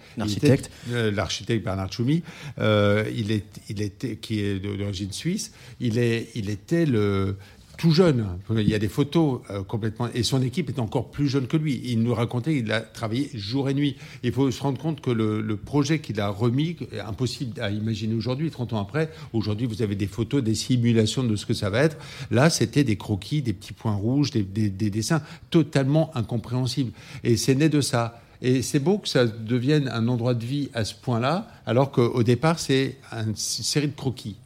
L'architecte. Bernard Tchoumi, euh, il, est, il était qui est d'origine suisse, il est, il était le tout jeune. Il y a des photos euh, complètement. Et son équipe est encore plus jeune que lui. Il nous racontait qu'il a travaillé jour et nuit. Il faut se rendre compte que le, le projet qu'il a remis, est impossible à imaginer aujourd'hui, 30 ans après. Aujourd'hui, vous avez des photos, des simulations de ce que ça va être. Là, c'était des croquis, des petits points rouges, des, des- des dessins totalement incompréhensibles. Et c'est né de ça. Et c'est beau que ça devienne un endroit de vie à ce point-là, alors qu'au départ, c'est une série de croquis.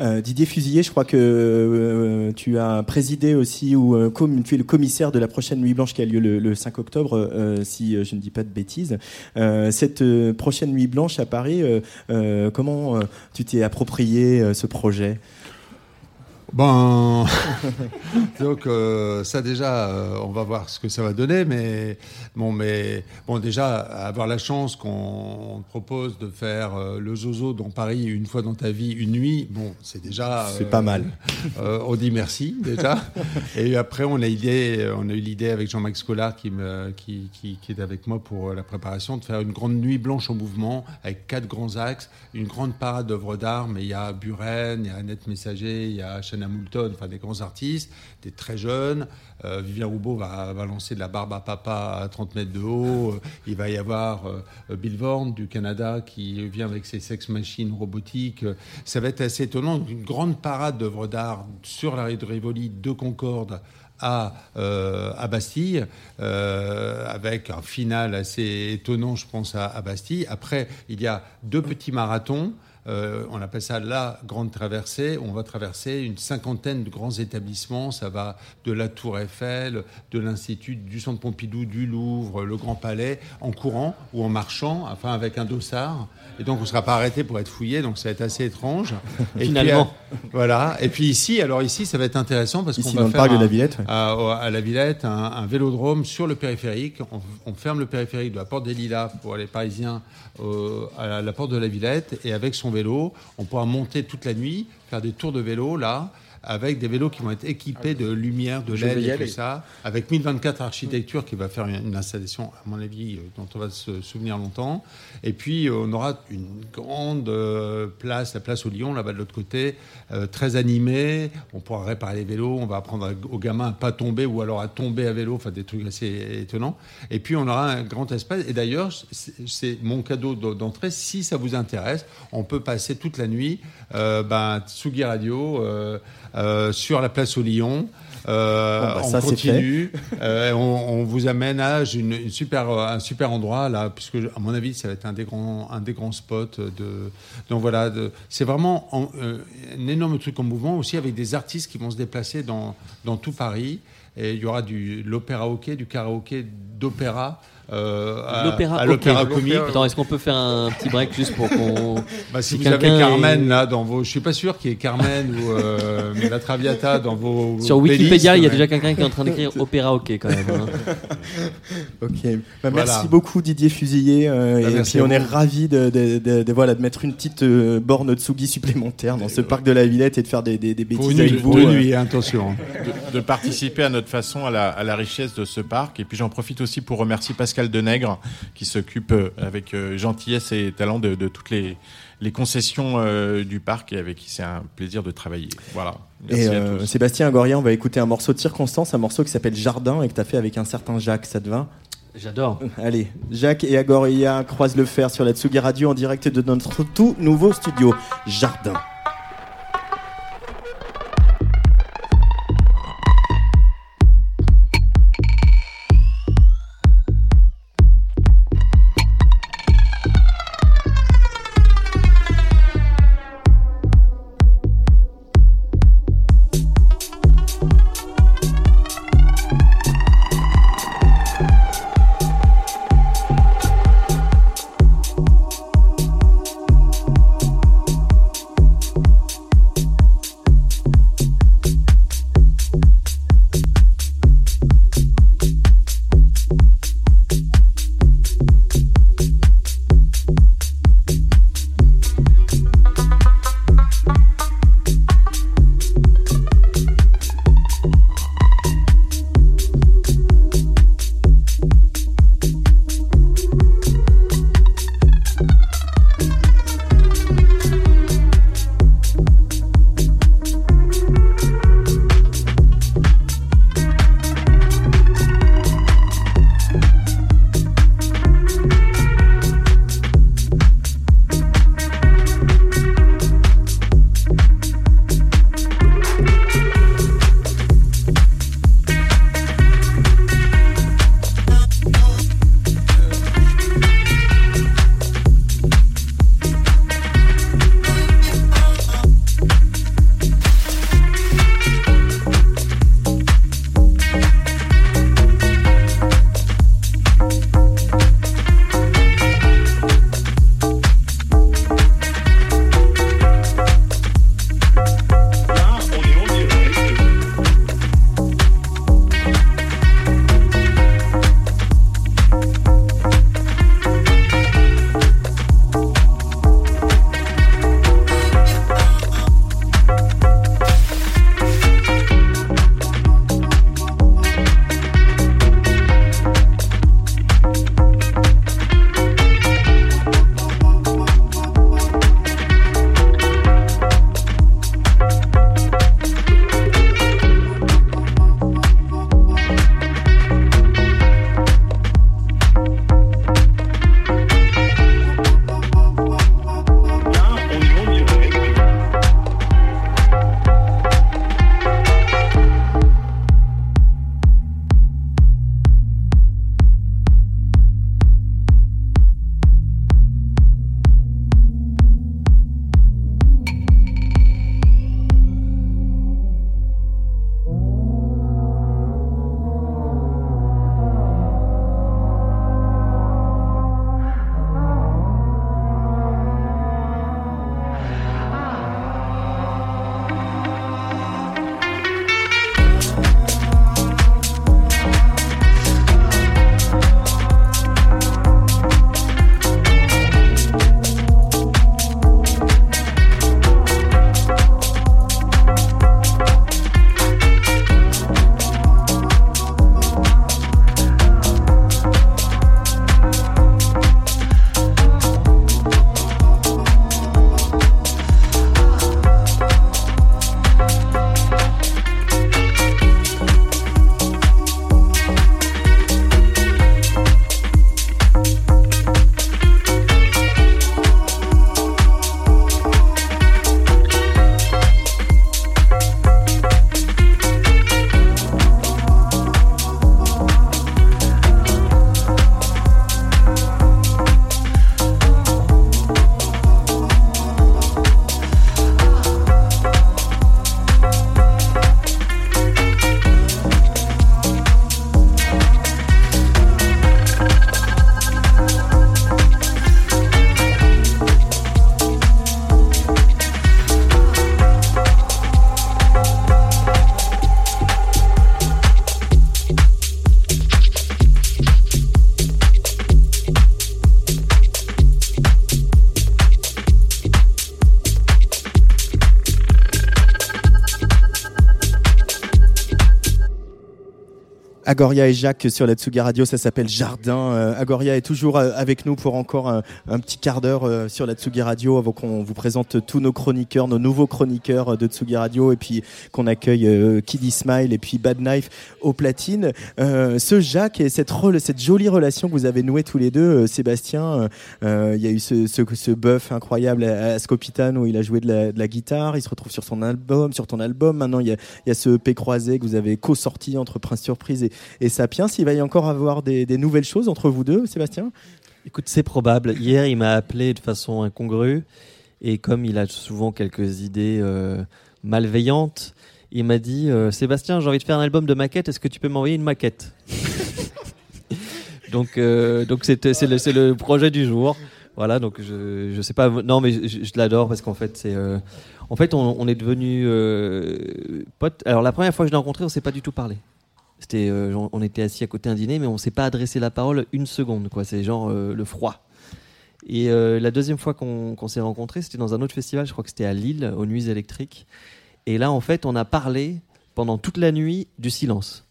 Euh, Didier Fusilier, je crois que euh, tu as présidé aussi, ou euh, tu es le commissaire de la prochaine Nuit Blanche qui a lieu le, le 5 octobre, si je ne dis pas de bêtises. Cette prochaine Nuit Blanche à Paris, comment tu t'es approprié ce projet? Ben, donc euh, ça déjà, euh, on va voir ce que ça va donner, mais bon, mais bon déjà avoir la chance qu'on propose de faire euh, le zozo dans Paris une fois dans ta vie, une nuit, bon, c'est déjà. C'est pas mal. on dit merci déjà. Et après, on a on a eu l'idée avec Jean-Max Collard qui me, qui, qui, qui est avec moi pour la préparation de faire une grande nuit blanche en mouvement avec quatre grands axes, une grande parade d'œuvres d'art, mais il y a Buren, il y a Annette Messager, il y a Shanna Moulton, enfin des grands artistes, des très jeunes. Euh, Vivien Roubaud va, va lancer de la barbe à papa à 30 mètres de haut. Euh, Il va y avoir euh, Bill Vorn du Canada qui vient avec ses sex machines robotiques. Euh, Ça va être assez étonnant. Une grande parade d'œuvres d'art sur la rue de Rivoli de Concorde à, à Bastille, avec un final assez étonnant, je pense, à Bastille. Après, il y a deux petits marathons. Euh, on appelle ça la grande traversée. On va traverser une cinquantaine de grands établissements. Ça va de la Tour Eiffel, de l'Institut, du Centre Pompidou, du Louvre, le Grand Palais, en courant ou en marchant, enfin avec un dossard. Et donc on ne sera pas arrêté pour être fouillé. Donc ça va être assez étrange. Et Finalement. Puis, euh, voilà. Et puis ici, alors ici, ça va être intéressant parce qu'on va faire parc de la Villette, ouais. à, à la Villette, un, un vélodrome sur le périphérique. On, on ferme le périphérique de la porte des Lilas pour les Parisiens euh, à la, la porte de la Villette. Et avec son on pourra monter toute la nuit, faire des tours de vélo là, avec des vélos qui vont être équipés de lumière, de LED et tout ça. Avec 1024 Architecture qui va faire une, installation, à mon avis, euh, dont on va se souvenir longtemps. Et puis, euh, on aura une grande euh, place, la place au Lyon, là-bas de l'autre côté, très animée. On pourra réparer les vélos, on va apprendre aux gamins à pas tomber ou alors à tomber à vélo, enfin des trucs assez étonnants. Et puis, on aura un grand espace. Et d'ailleurs, c'est- mon cadeau d'entrée. Si ça vous intéresse, on peut passer toute la nuit, euh, ben, Tsugi Radio, euh, sur la place au Lyon. Euh, Bon, bah, on ça, continue. Euh, on, on vous amène à une, une super, euh, un super endroit là, puisque à mon avis, ça va être un des grands, un des grands spots. De, donc voilà, c'est vraiment en- euh, un énorme truc en mouvement aussi avec des artistes qui vont se déplacer dans, dans tout Paris. Et il y aura du l'opéra hockey, du karaoké d'opéra. Euh, à- L'opéra comique. Attends, est-ce qu'on peut faire un petit break juste pour qu'on. Bah, si Si vous avez Carmen est- là dans vos, je suis pas sûr qu'il y ait Carmen ou euh, la Traviata dans vos Sur Wikipédia, il y a déjà quelqu'un qui est en train d'écrire opéra ok quand même. hein. Ok. Bah, Voilà. Merci beaucoup Didier Fusillé. euh, Bah, et puis on est ravis de, de, de- de- voilà, de mettre une petite euh, borne Tsugi supplémentaire dans ce parc de la Villette et de faire des, des, des bêtises une avec vous. une euh. nuit, attention. de, de participer à notre façon à la, à la richesse de ce parc. Et puis j'en profite aussi pour remercier Pascal Denègre qui s'occupe euh, avec euh, gentillesse et talent de, de toutes les, les concessions euh, du parc et avec qui c'est un plaisir de travailler. Voilà. Merci Et à tous. Sébastien Agoria, on va écouter un morceau de circonstance, un morceau qui s'appelle Jardin et que tu as fait avec un certain Jacques, ça te va? J'adore. Allez, Jacques et Agoria croisent le fer sur la Tsugi Radio en direct de notre tout nouveau studio, Jardin. Jardin Agoria et Jacques sur la Tsugi Radio, ça s'appelle Jardin. Euh, Agoria est toujours euh, avec nous pour encore un, un petit quart d'heure euh, sur la Tsugi Radio avant qu'on vous présente tous nos chroniqueurs, nos nouveaux chroniqueurs euh, de Tsugi Radio et puis qu'on accueille euh, Kiddy Smile et puis Bad Knife au platine. Euh, ce Jacques et cette, cette jolie relation que vous avez nouée tous les deux, euh, Sébastien, euh, euh, il y a eu ce, ce, buff incroyable à, Scopitan où il a joué de la, guitare, il se retrouve sur son album, sur ton album. Maintenant, il y a, il y a ce EP croisé que vous avez co-sorti entre Prince Surprise et, et Sapiens. Il va y encore avoir des, des nouvelles choses entre vous deux, Sébastien? Écoute, c'est probable. Hier, il m'a appelé de façon incongrue. Et comme il a souvent quelques idées euh, malveillantes, il m'a dit euh, Sébastien, j'ai envie de faire un album de maquette. Est-ce que tu peux m'envoyer une maquette? Donc, euh, c'est le, projet du jour. Voilà, donc je, je sais pas. Non, mais je, l'adore parce qu'en fait, c'est. euh, en fait, on, est devenus euh, potes. Alors, la première fois que je l'ai rencontré, on s'est pas du tout parlé. C'était, euh, on- on était assis à côté d'un dîner, mais on s'est pas adressé la parole une seconde. Quoi, c'est genre euh, le froid. Et euh, la deuxième fois qu'on qu'on s'est rencontrés, c'était dans un autre festival. Je crois que c'était à Lille, aux Nuits électriques. Et là, en fait, on a parlé pendant toute la nuit du silence.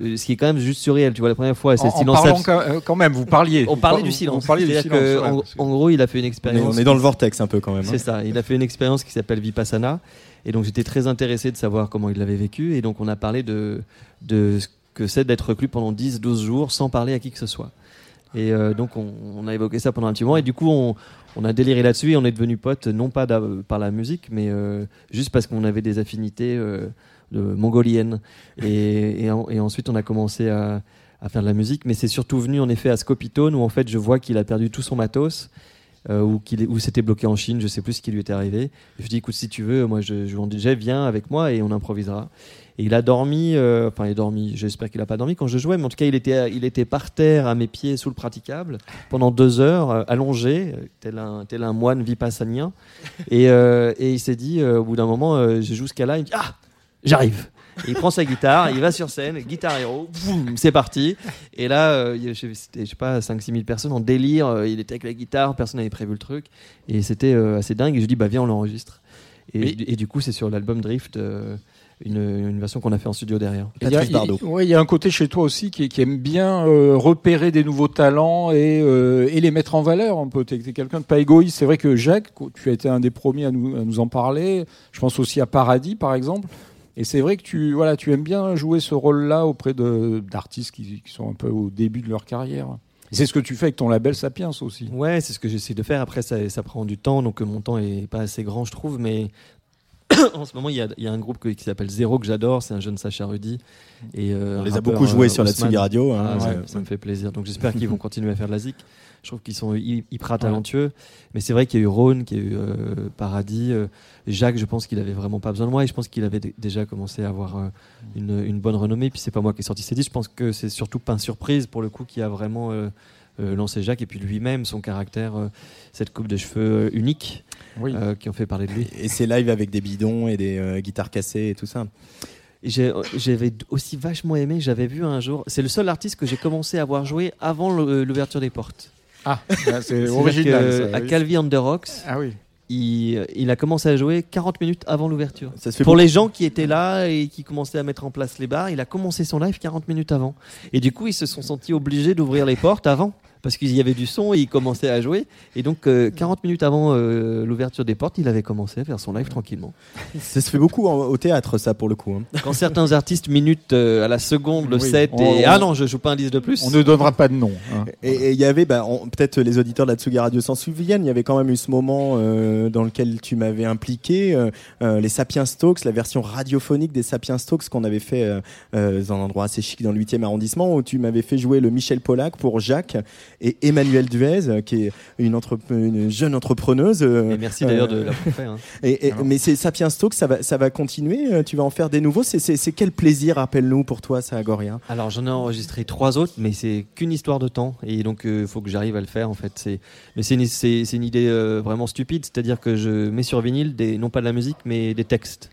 Euh, ce qui est quand même juste surréel. Tu vois, la première fois, c'est En, le en silence. parlant abs- quand, quand même, vous parliez. on parlait Vous- du silence. parliez du C'est-à-dire silence. que, ouais, en, que- en gros, il a fait une on est, expérience. on est dans le vortex un peu quand même. hein. C'est ça. Il a fait une expérience qui s'appelle Vipassana. Et donc, j'étais très intéressé de savoir comment il l'avait vécu. Et donc, on a parlé de, de que c'est d'être reclus pendant 10, 12 jours sans parler à qui que ce soit. Et euh, donc, on, a évoqué ça pendant un petit moment. Et du coup, on, a déliré là-dessus et on est devenus potes, non pas par la musique, mais euh, juste parce qu'on avait des affinités euh, de mongoliennes. Et, et, en- ensuite, on a commencé à, faire de la musique. Mais c'est surtout venu, en effet, à Scopitone, où en fait, je vois qu'il a perdu tout son matos ou qu'il c'était bloqué en Chine, je sais plus ce qui lui était arrivé. Je dis écoute si tu veux, moi je, je lui dis déjà viens avec moi et on improvisera. Et il a dormi, euh, enfin il a dormi. J'espère qu'il a pas dormi quand je jouais, mais en tout cas il était il était par terre à mes pieds sous le praticable pendant deux heures euh, allongé, euh, tel un tel un moine vipassanien. Et euh, et il s'est dit au bout d'un moment je joue ce cas-là, il me dit ah j'arrive. Il prend sa guitare, il va sur scène, guitare héros, c'est parti. Et là, euh, c'était, je sais pas, 5-6 000 personnes en délire. euh, il était avec la guitare, personne n'avait prévu le truc. Et c'était euh, assez dingue. Et je dis, bah viens, on l'enregistre. Et, et du coup, c'est sur l'album Drift, une, une version qu'on a fait en studio derrière. Il y, a, Patrice Bardot. il- ouais, il y a un côté chez toi aussi qui, qui aime bien euh, repérer des nouveaux talents et, euh, et les mettre en valeur. Un peu, t'es, t'es quelqu'un de pas égoïste. C'est vrai que Jacques, tu as été un des premiers à nous, à nous en parler. Je pense aussi à Paradis, par exemple. Et c'est vrai que tu, voilà, tu aimes bien jouer ce rôle-là auprès d'artistes qui, qui sont un peu au début de leur carrière. C'est ce que tu fais avec ton label Sapiens aussi. Ouais, c'est ce que j'essaie de faire. Après, ça, ça prend du temps, donc mon temps est pas assez grand, je trouve. Mais en ce moment, il y a, il y a un groupe qui s'appelle Zéro que j'adore. C'est un jeune Sacha Rudy. Et, euh, On les a beaucoup joués euh, sur la. Tsugi Radio. hein, Ah, ça, ouais. ça me fait plaisir. Donc j'espère qu'ils vont continuer à faire de la zik. Je trouve qu'ils sont hy- hyper talentueux. Mais c'est vrai qu'il y a eu Rhône, qu'il y a eu euh, Paradis. Jacques, je pense qu'il avait vraiment pas besoin de moi. Et je pense qu'il avait déjà commencé à avoir une, une bonne renommée. Puis c'est pas moi qui ai sorti ces disques. Je pense que c'est surtout pas surprise pour le coup qui a vraiment euh, lancé Jacques. Et puis lui-même, son caractère, euh, cette coupe de cheveux euh, unique Oui. euh, qui ont fait parler de lui. Et c'est live avec des bidons et des euh, guitares cassées et tout ça. J'avais aussi vachement aimé, j'avais vu un jour, c'est le seul artiste que j'ai commencé à voir jouer avant l'ouverture des portes. Ah, c'est C'est-à-dire original. que, ça, à oui. Calvi on the Rocks, Ah oui. Il, il a commencé à jouer 40 minutes avant l'ouverture. Pour les gens qui étaient là et qui commençaient à mettre en place les bars, il a commencé son live 40 minutes avant. Et du coup, ils se sont sentis obligés d'ouvrir les portes avant. Parce qu'il y avait du son et il commençait à jouer. Et donc, euh, 40 minutes avant euh, l'ouverture des portes, il avait commencé à faire son live tranquillement. Ça se fait beaucoup en- au théâtre, ça, pour le coup. hein. Quand certains artistes minutent euh, à la seconde le Oui. set On- et on- ah non, je joue pas un disque de plus. On ne donnera pas de nom. hein. Et et il y avait, bah, on- peut-être les auditeurs de la Tsugi Radio s'en souviennent, il y avait quand même eu ce moment euh, dans lequel tu m'avais impliqué, euh, euh, les Sapiens Stokes, la version radiophonique des Sapiens Stokes qu'on avait fait euh, euh, dans un endroit assez chic dans le 8e arrondissement, où tu m'avais fait jouer le Michel Pollack pour Jacques et Emmanuel Duez, euh, qui est une, entrep- une jeune entrepreneuse. euh, Et merci d'ailleurs euh, de l'avoir fait. hein. Et, et- Alors. mais c'est Sapiens Stokes, ça va, ça va continuer. euh, Tu vas en faire des nouveaux. C'est- quel plaisir, rappelle-nous, pour toi, ça, Agoria Alors j'en ai enregistré trois autres, mais c'est qu'une histoire de temps et donc il faut que j'arrive à le faire en fait. Mais c'est une, idée euh, vraiment stupide, c'est-à-dire que je mets sur vinyle des non pas de la musique mais des textes.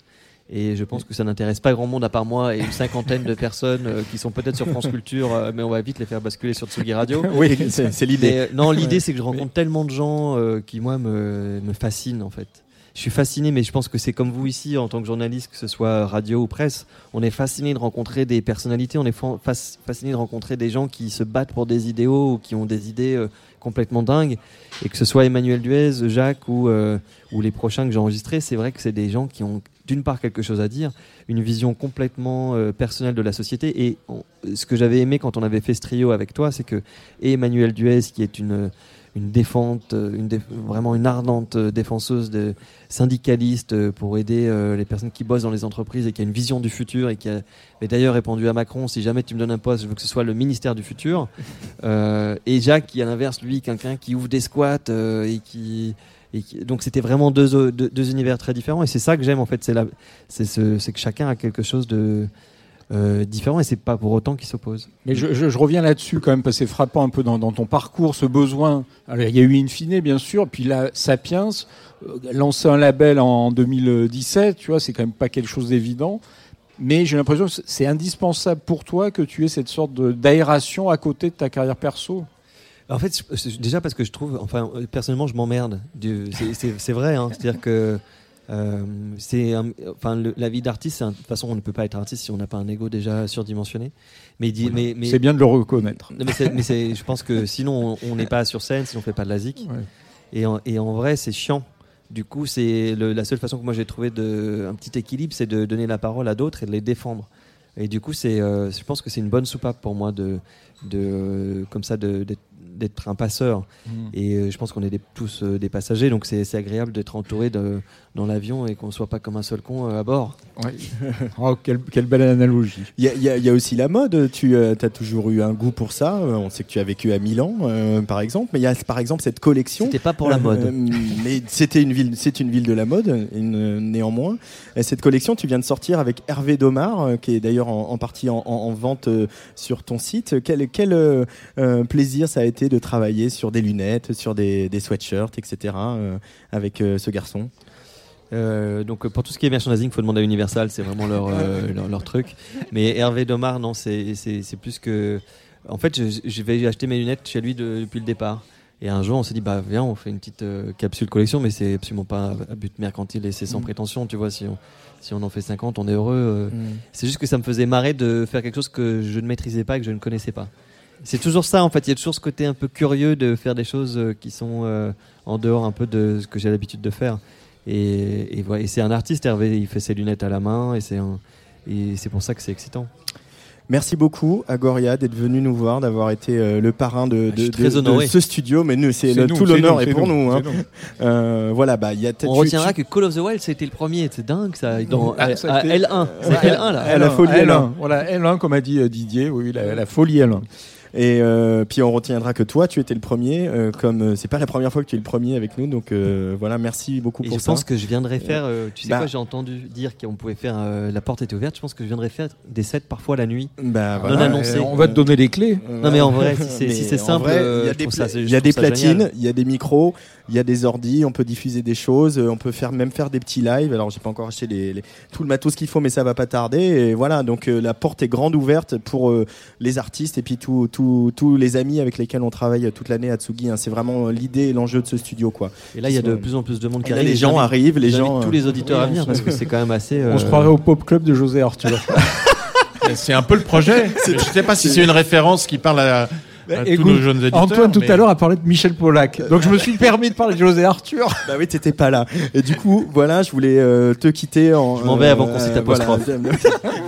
Et je pense que ça n'intéresse pas grand monde à part moi et une cinquantaine de personnes euh, qui sont peut-être sur France Culture, euh, mais on va vite les faire basculer sur Tsugi Radio. Oui, c'est l'idée. Euh, non, l'idée c'est que je rencontre tellement de gens qui moi me, me fascinent en fait. je suis fasciné, mais je pense que c'est comme vous ici, en tant que journaliste, que ce soit radio ou presse, on est fasciné de rencontrer des personnalités, on est fa- fas- fasciné de rencontrer des gens qui se battent pour des idéaux ou qui ont des idées complètement dingues. Et que ce soit Emmanuel Duez, Jacques ou, euh, ou les prochains que j'ai enregistrés, c'est vrai que c'est des gens qui ont d'une part quelque chose à dire, une vision complètement euh, personnelle de la société. Et on- ce que j'avais aimé quand on avait fait ce trio avec toi, c'est que et Emmanuel Duez, qui est une une défente, une déf- vraiment une ardente euh, défenseuse de syndicaliste euh, pour aider euh, les personnes qui bossent dans les entreprises et qui a une vision du futur et qui a d'ailleurs répondu à Macron si jamais tu me donnes un poste, je veux que ce soit le ministère du futur. Euh, et Jacques qui à l'inverse lui quelqu'un qui ouvre des squats et qui donc c'était vraiment deux, deux, univers très différents et c'est ça que j'aime en fait c'est que chacun a quelque chose de euh, différent et c'est pas pour autant qu'ils s'opposent. Mais je, reviens là-dessus quand même, parce que c'est frappant un peu dans, ton parcours, ce besoin. Alors, il y a eu Infine, bien sûr, puis là, Sapiens, euh, lancer un label en 2017, tu vois, c'est quand même pas quelque chose d'évident. Mais j'ai l'impression que c'est indispensable pour toi que tu aies cette sorte d'aération à côté de ta carrière perso. En fait, déjà parce que je trouve, enfin, personnellement, je m'emmerde. C'est- vrai, hein. c'est-à-dire que euh, c'est, enfin, le- la vie d'artiste, de toute façon, on ne peut pas être artiste si on n'a pas un ego déjà surdimensionné. Mais, il dit- mais, mais C'est bien de le reconnaître. Mais, je pense que sinon, on n'est pas sur scène, si on fait pas de la zik. Ouais. Et, en, et en vrai, c'est chiant. Du coup, c'est la seule façon que moi j'ai trouvé de un petit équilibre, c'est de donner la parole à d'autres et de les défendre. Et du coup, c'est, euh, je pense que c'est une bonne soupape pour moi de, de comme ça, d'être d'être un passeur. Mm. Et euh, je pense qu'on est des- tous euh, des passagers, donc c'est c'est agréable d'être entouré de, dans l'avion et qu'on soit pas comme un seul con euh, à bord. Oh, quelle, quelle belle analogie. Il y, a- y y aussi la mode. Tu as toujours eu un goût pour ça. Euh, On sait que tu as vécu à Milan, euh, par exemple. Mais il y a par exemple cette collection. C'était pas pour la mode. Euh, mais c'était une ville, c'est une ville de la mode, une- néanmoins. Et cette collection, tu viens de sortir avec Hervé Domar, euh, qui est d'ailleurs en, en partie en, en- en vente euh, sur ton site. Quel, quel euh, euh, plaisir ça a été de travailler sur des lunettes, sur des, des sweatshirts, etc. euh, avec euh, ce garçon? Euh, donc pour tout ce qui est merchandising, il faut demander à Universal, c'est vraiment leur, euh, leur, leur truc. Mais Hervé Domar, non, c'est plus que... En fait, je, je vais acheter mes lunettes chez lui de- depuis le départ. Et un jour, on s'est dit, bah viens, on fait une petite euh, capsule collection, mais c'est absolument pas à but mercantile et c'est sans Mm. prétention, tu vois. Si on, si on en fait 50, on est heureux. euh. Mm. C'est juste que ça me faisait marrer de faire quelque chose que je ne maîtrisais pas et que je ne connaissais pas. C'est toujours ça, en fait. Il y a toujours ce côté un peu curieux de faire des choses qui sont en dehors un peu de ce que j'ai l'habitude de faire. Et, et, voilà. Et c'est un artiste, Hervé. Il fait ses lunettes à la main et c'est un- et c'est pour ça que c'est excitant. Merci beaucoup à Goria d'être venu nous voir, d'avoir été euh, le parrain de, Ah, de- de- de ce studio. Mais nous, c'est C'est le- nous, tout c'est l'honneur nous, est pour nous, nous. hein. Euh, voilà, bah y a peut-être- On tu- retiendra tu- que Call of the Wild, c'était le premier. C'est dingue, ça. Dans, Ah, à- ça à été- L1. C'est Ouais, L1, là. à la folie L1. L1. Voilà, L1, comme a dit euh, Didier, oui, la, la folie L1. Et euh, puis on retiendra que toi, tu étais le premier. euh, comme euh, c'est pas la première fois que tu es le premier avec nous, donc euh, voilà, merci beaucoup Et pour je ça. pense que je viendrais faire. euh, tu sais Bah. quoi, j'ai entendu dire qu'on pouvait faire. euh, la porte était ouverte. Je pense que je viendrais faire des sets parfois la nuit. Bah, non voilà, annoncé. On va te donner les clés. Non, mais en vrai, si c'est- si simple, il y a je des, trouve ça- pla- je il y a trouve des ça platines, il y a des micros, il y a des ordis, on peut diffuser des choses, on peut faire même faire des petits lives. Alors j'ai pas encore acheté les, les- tout le matos qu'il faut, mais ça va pas tarder. Et voilà, donc euh, la porte est grande ouverte pour euh, les artistes et puis tous- tous les amis avec lesquels on travaille toute l'année à Tsugi. hein. C'est vraiment euh, l'idée et l'enjeu de ce studio, quoi. Et là, il y a de plus en plus de monde qui arrive. les gens arrivent, les gens, tous euh, les auditeurs à venir parce que c'est quand même assez. On se euh, croirait au Pop Club de José Arthur. C'est un peu le projet. Je sais pas si c'est une référence qui parle à, à tous nos jeunes éditeurs. Antoine tout mais- à l'heure a parlé de Michel Pollack. Donc je me suis permis de parler de José Arthur. Bah oui, t'étais pas là. Et du coup, voilà, je voulais euh, te quitter en. Je m'en vais avant qu'on cite apostrophe. voilà.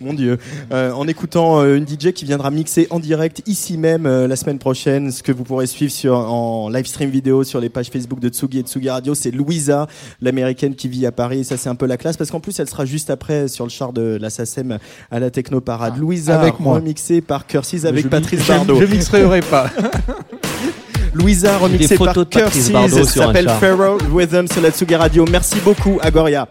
Mon Dieu. Euh, en écoutant euh, une DJ qui viendra mixer en direct ici même euh, la semaine prochaine, ce que vous pourrez suivre sur, en live stream vidéo sur les pages Facebook de Tsugi et Tsugi Radio, c'est Louisa, l'américaine qui vit à Paris. Et ça, c'est un peu la classe parce qu'en plus, elle sera juste après sur le char de la SACEM à la Techno Parade. Louisa, avec moi. remixée par Cursis avec Je- Patrice je- Bardot. Je mixerai pas. Louisa remixée par Cursis, un s'appelle. Pharaoh Rhythm sur la Tsugi Radio. Merci beaucoup, Agoria.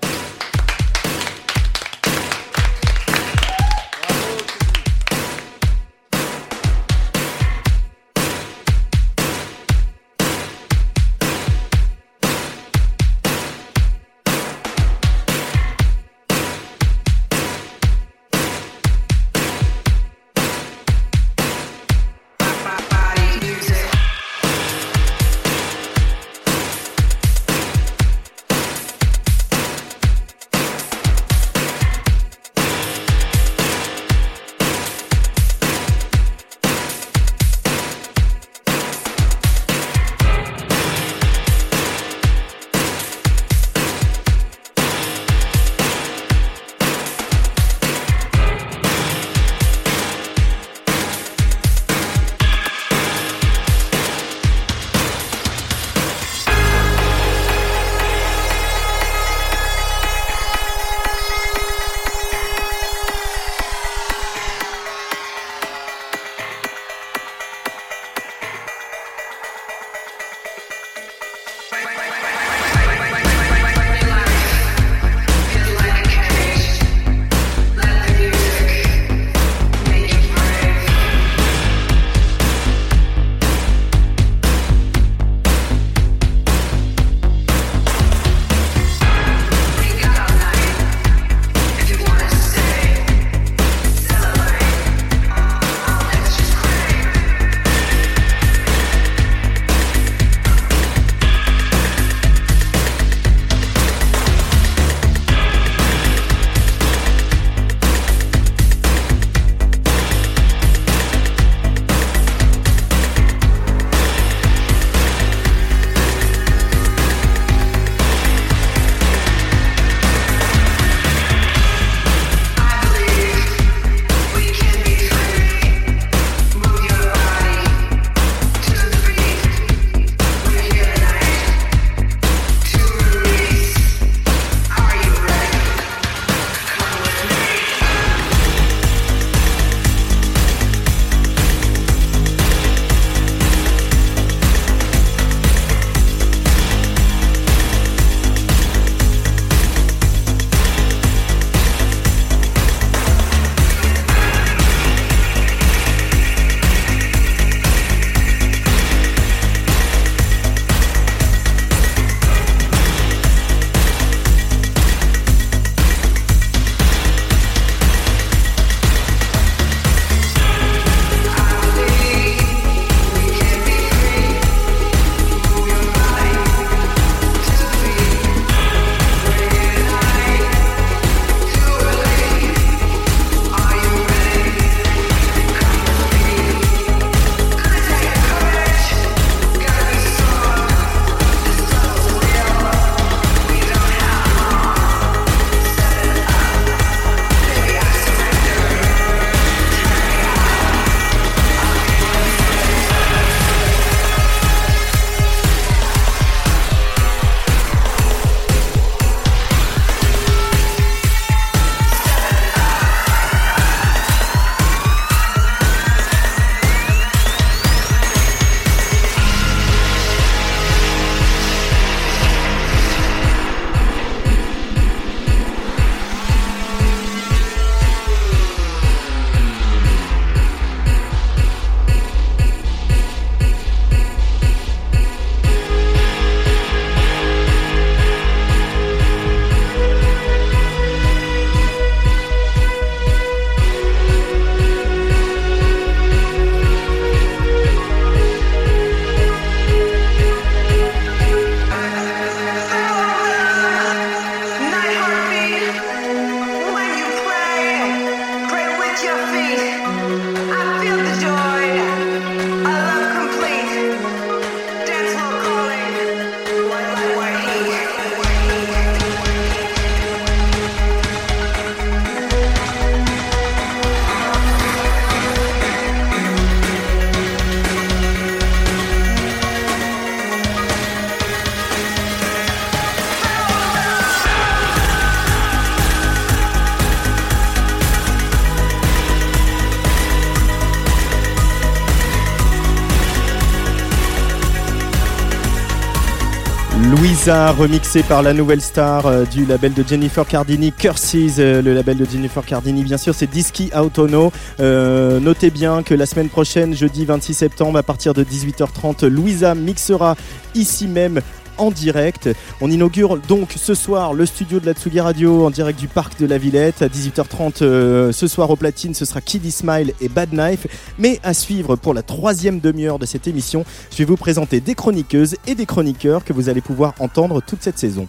Remixé par la nouvelle star euh, du label de Jennifer Cardini, Curses, euh, le label de Jennifer Cardini, bien sûr, c'est Disky Autono. Euh, notez bien que la semaine prochaine, jeudi 26 septembre, à partir de 18h30, Louisa mixera ici même en direct. On inaugure donc ce soir le studio de la Tsugi Radio en direct du parc de la Villette. À 18h30 euh, ce soir au platine, ce sera Kiddy Smile et Bad Knife. Mais à suivre pour la troisième demi-heure de cette émission, je vais vous présenter des chroniqueuses et des chroniqueurs que vous allez pouvoir entendre toute cette saison.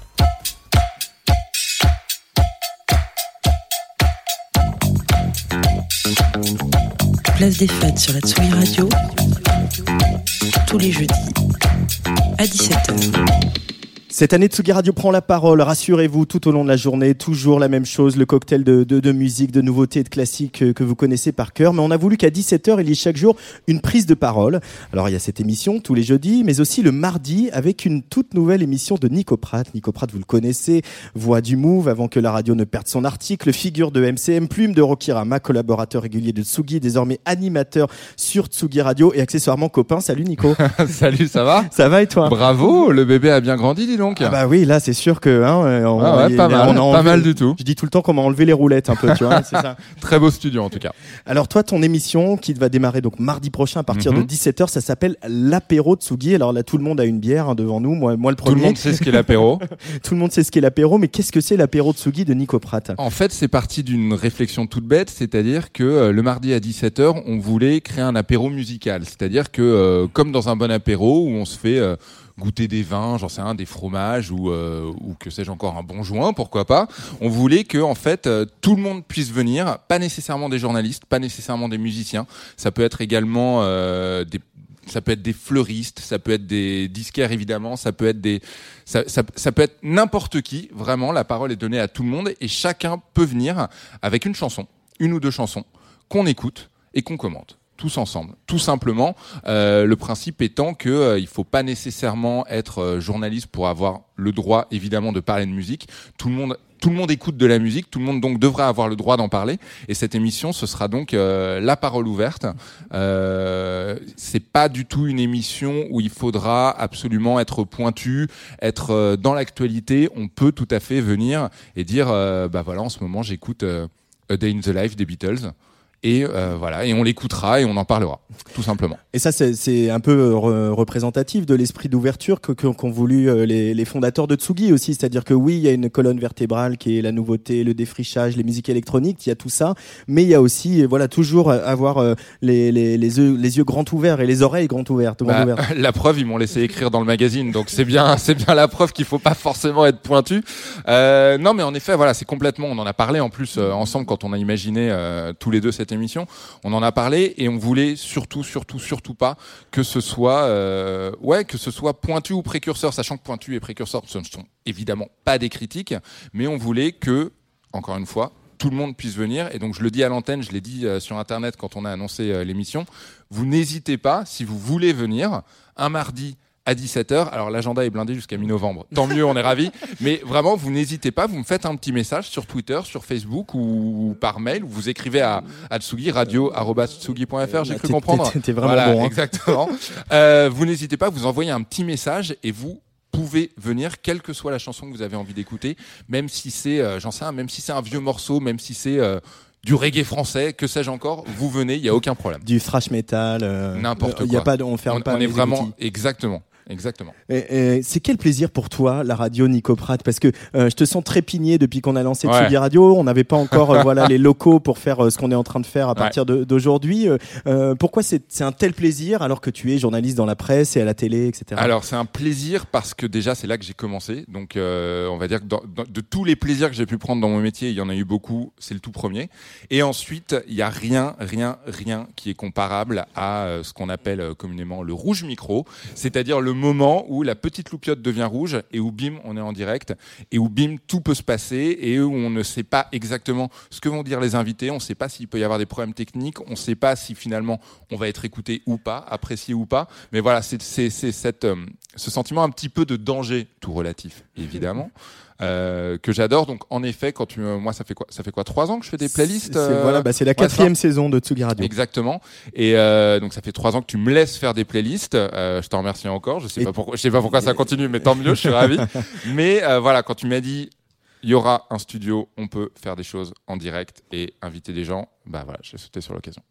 Place des fêtes sur la Tsugi Radio. Tous les jeudis à 17h. Cette année, Tsugi Radio prend la parole. Rassurez-vous, tout au long de la journée, toujours la même chose, le cocktail de, de, de musique, de nouveautés et de classiques euh, que vous connaissez par cœur. Mais on a voulu qu'à 17h, il y ait chaque jour une prise de parole. Alors, il y a cette émission tous les jeudis, mais aussi le mardi avec une toute nouvelle émission de Nico Pratt. Nico Pratt, vous le connaissez, voix du Move avant que la radio ne perde son article, figure de MCM, plume de Rokirama, collaborateur régulier de Tsugi, désormais animateur sur Tsugi Radio et accessoirement copain. Salut Nico. Salut, ça va? Ça va et toi? Bravo, le bébé a bien grandi, dis donc. Ah bah oui, là c'est sûr que hein, euh, on, Ah ouais, pas mal, on a pas mal du tout. Je dis tout le temps qu'on m'a enlevé les roulettes un peu, tu vois, ça. Très beau studio en tout cas. Alors toi, ton émission qui va démarrer donc mardi prochain à partir Mhm. de 17h, ça s'appelle l'apéro Tsugi. Alors là, tout le monde a une bière hein, devant nous, moi, moi le Tout premier. le monde sait ce qu'est l'apéro. tout le monde sait ce qu'est l'apéro, mais qu'est-ce que c'est l'apéro Tsugi de Nico Pratt? En fait, c'est parti d'une réflexion toute bête, c'est-à-dire que euh, le mardi à 17h, on voulait créer un apéro musical. C'est-à-dire que, euh, comme dans un bon apéro, où on se fait euh, goûter des vins, j'en sais rien, des fromages, ou, euh, ou que sais-je encore, un bon joint, pourquoi pas, on voulait que, en fait, euh, tout le monde puisse venir, pas nécessairement des journalistes, pas nécessairement des musiciens, ça peut être également euh, des ça peut être des fleuristes, ça peut être des disquaires évidemment, ça peut être des, ça, ça, ça peut être n'importe qui. Vraiment, la parole est donnée à tout le monde et chacun peut venir avec une chanson, une ou deux chansons qu'on écoute et qu'on commente tous ensemble, tout simplement. Euh, le principe étant que euh, il faut pas nécessairement être euh, journaliste pour avoir le droit, évidemment, de parler de musique. Tout le monde, tout le monde écoute de la musique, tout le monde donc devrait avoir le droit d'en parler. Et cette émission, ce sera donc euh, la parole ouverte. Euh, c'est pas du tout une émission où il faudra absolument être pointu, être euh, dans l'actualité. On peut tout à fait venir et dire, euh, bah voilà, en ce moment, j'écoute euh, A Day in the Life des Beatles. Et euh, voilà, et on l'écoutera et on en parlera, tout simplement. Et ça, c'est- un peu euh, re- représentatif de l'esprit d'ouverture que- qu'ont voulu euh, les, les fondateurs de Tsugi aussi. C'est-à-dire que oui, il y a une colonne vertébrale qui est la nouveauté, le défrichage, les musiques électroniques, il y a tout ça. Mais il y a aussi, voilà, toujours avoir euh, les, les, les, yeux, les yeux grands ouverts et les oreilles grands ouvertes. grandes Bah, ouvertes. la preuve, ils m'ont laissé écrire dans le magazine, donc c'est bien, c'est bien la preuve qu'il faut pas forcément être pointu. Euh, non, mais en effet, voilà, c'est complètement. On en a parlé en plus euh, ensemble quand on a imaginé euh, tous les deux cette émission. On en a parlé et on voulait surtout, surtout, surtout pas que ce soit, euh, que ce soit pointu ou précurseur, sachant que pointu et précurseur, ce ne sont évidemment pas des critiques, mais on voulait que, encore une fois, tout le monde puisse venir. Et donc, je le dis à l'antenne, je l'ai dit euh, sur Internet quand on a annoncé euh, l'émission. Vous n'hésitez pas, si vous voulez venir, un mardi à 17h. Alors, l'agenda est blindé jusqu'à mi-novembre. Tant mieux, on est ravis. Mais vraiment, vous n'hésitez pas, vous me faites un petit message sur Twitter, sur Facebook ou par mail. ou Vous écrivez à, à Tsugi, radio.tsugi.fr, j'ai cru T'es- comprendre. t'es vraiment Voilà, bon, hein. Exactement. Euh, vous n'hésitez pas, vous envoyez un petit message et vous pouvez venir, quelle que soit la chanson que vous avez envie d'écouter, même si c'est, euh, j'en sais rien, même si c'est un vieux morceau, même si c'est euh, du reggae français, que sais-je encore, vous venez, il y a aucun problème. Du thrash metal. euh, N'importe Il y a quoi. pas, de- on ferme on, pas on est vraiment, exactement, exactement. Et- et c'est quel plaisir pour toi la radio Nico Pratt? Parce que euh, je te sens trépigné depuis qu'on a lancé Ouais. Tsugi Radio. On n'avait pas encore euh, voilà les locaux pour faire euh, ce qu'on est en train de faire à Ouais. partir de- d'aujourd'hui. Euh, pourquoi c'est c'est un tel plaisir alors que tu es journaliste dans la presse et à la télé, etc. Alors c'est un plaisir parce que déjà c'est là que j'ai commencé. Donc euh, on va dire que dans- dans- de tous les plaisirs que j'ai pu prendre dans mon métier, il y en a eu beaucoup. C'est le tout premier. Et ensuite il y a rien, rien, rien qui est comparable à ce qu'on appelle communément le rouge micro, c'est-à-dire le moment où la petite loupiote devient rouge et où bim on est en direct et où bim tout peut se passer et où on ne sait pas exactement ce que vont dire les invités. On ne sait pas s'il peut y avoir des problèmes techniques. On ne sait pas si finalement on va être écouté ou pas, apprécié ou pas. Mais voilà, c'est euh, ce sentiment un petit peu de danger, tout relatif, évidemment. Euh, que j'adore donc en effet quand tu me- moi ça fait quoi ça fait quoi trois ans que je fais des playlists euh, voilà, bah, c'est la quatrième saison de Tsugi Radio. Exactement. Et euh, donc ça fait trois ans que tu me laisses faire des playlists. Euh, je t'en remercie encore. Je sais Et- pas pourquoi. Je sais pas pourquoi ça continue, mais tant mieux. Je suis ravi. Mais euh, voilà, quand tu m'as dit il y aura un studio, on peut faire des choses en direct et inviter des gens. Bah voilà, j'ai sauté sur l'occasion.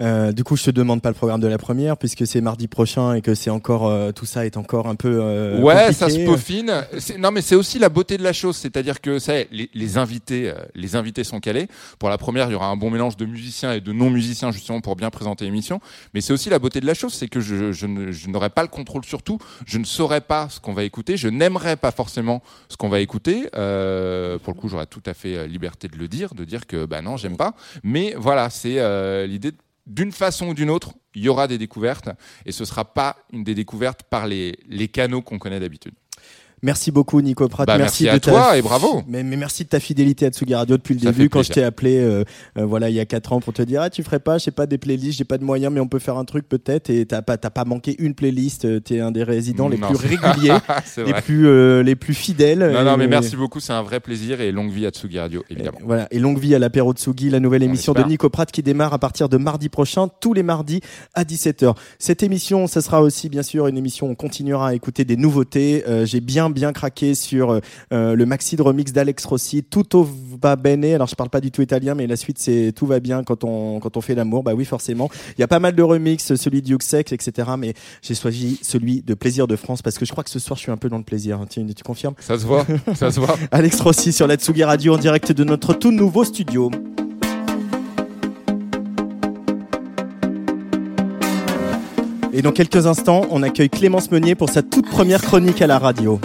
Euh, du coup, je te demande pas le programme de la première puisque c'est mardi prochain et que c'est encore euh, tout ça est encore un peu euh, ouais, ça se peaufine. Non, mais c'est aussi la beauté de la chose, c'est-à-dire que ça, les, les invités, euh, les invités sont calés. Pour la première, il y aura un bon mélange de musiciens et de non musiciens justement pour bien présenter l'émission. Mais c'est aussi la beauté de la chose, c'est que je, je n'aurai pas le contrôle sur tout. Je ne saurais pas ce qu'on va écouter. Je n'aimerais pas forcément ce qu'on va écouter. Euh, pour le coup, j'aurais tout à fait euh, liberté de le dire, de dire que bah non, j'aime pas. Mais voilà, c'est euh, l'idée. D'une façon ou d'une autre, il y aura des découvertes et ce sera pas une des découvertes par les canaux qu'on connaît d'habitude. Merci beaucoup Nico Pratt. Bah, merci, merci à de ta- toi et bravo. Mais, mais merci de ta fidélité à Tsugi Radio depuis le Ça début quand je t'ai appelé euh, euh, voilà il y a quatre ans pour te dire ah tu ferais pas je sais pas des playlists j'ai pas de moyens mais on peut faire un truc peut-être et t'as pas t'as pas manqué une playlist euh, t'es un des résidents les Non, plus réguliers les plus euh, les plus fidèles. Non, non, mais Et- merci beaucoup, c'est un vrai plaisir et longue vie à Tsugi Radio, évidemment. Voilà, et longue vie à l'apéro Tsugi, la nouvelle émission de. Nico Pratt qui démarre à partir de mardi prochain, tous les mardis à 17h. Cette émission, ça sera aussi bien sûr une émission où on continuera à écouter des nouveautés. Euh, J'ai bien bien craqué sur euh, euh, le maxi de remix d'Alex Rossi, Tutto va bene. Alors je parle pas du tout italien, mais la suite c'est tout va bien quand on quand on fait l'amour. Bah oui, forcément. Il y a pas mal de remix, celui de Yuxek, etc. Mais j'ai choisi celui de Plaisir de France parce que je crois que ce soir je suis un peu dans le plaisir. Tu, tu confirmes? Ça se voit, ça se voit. Alex Rossi sur la Tsugi Radio en direct de notre tout nouveau studio. Et dans quelques instants, on accueille Clémence Meunier pour sa toute première chronique à la radio.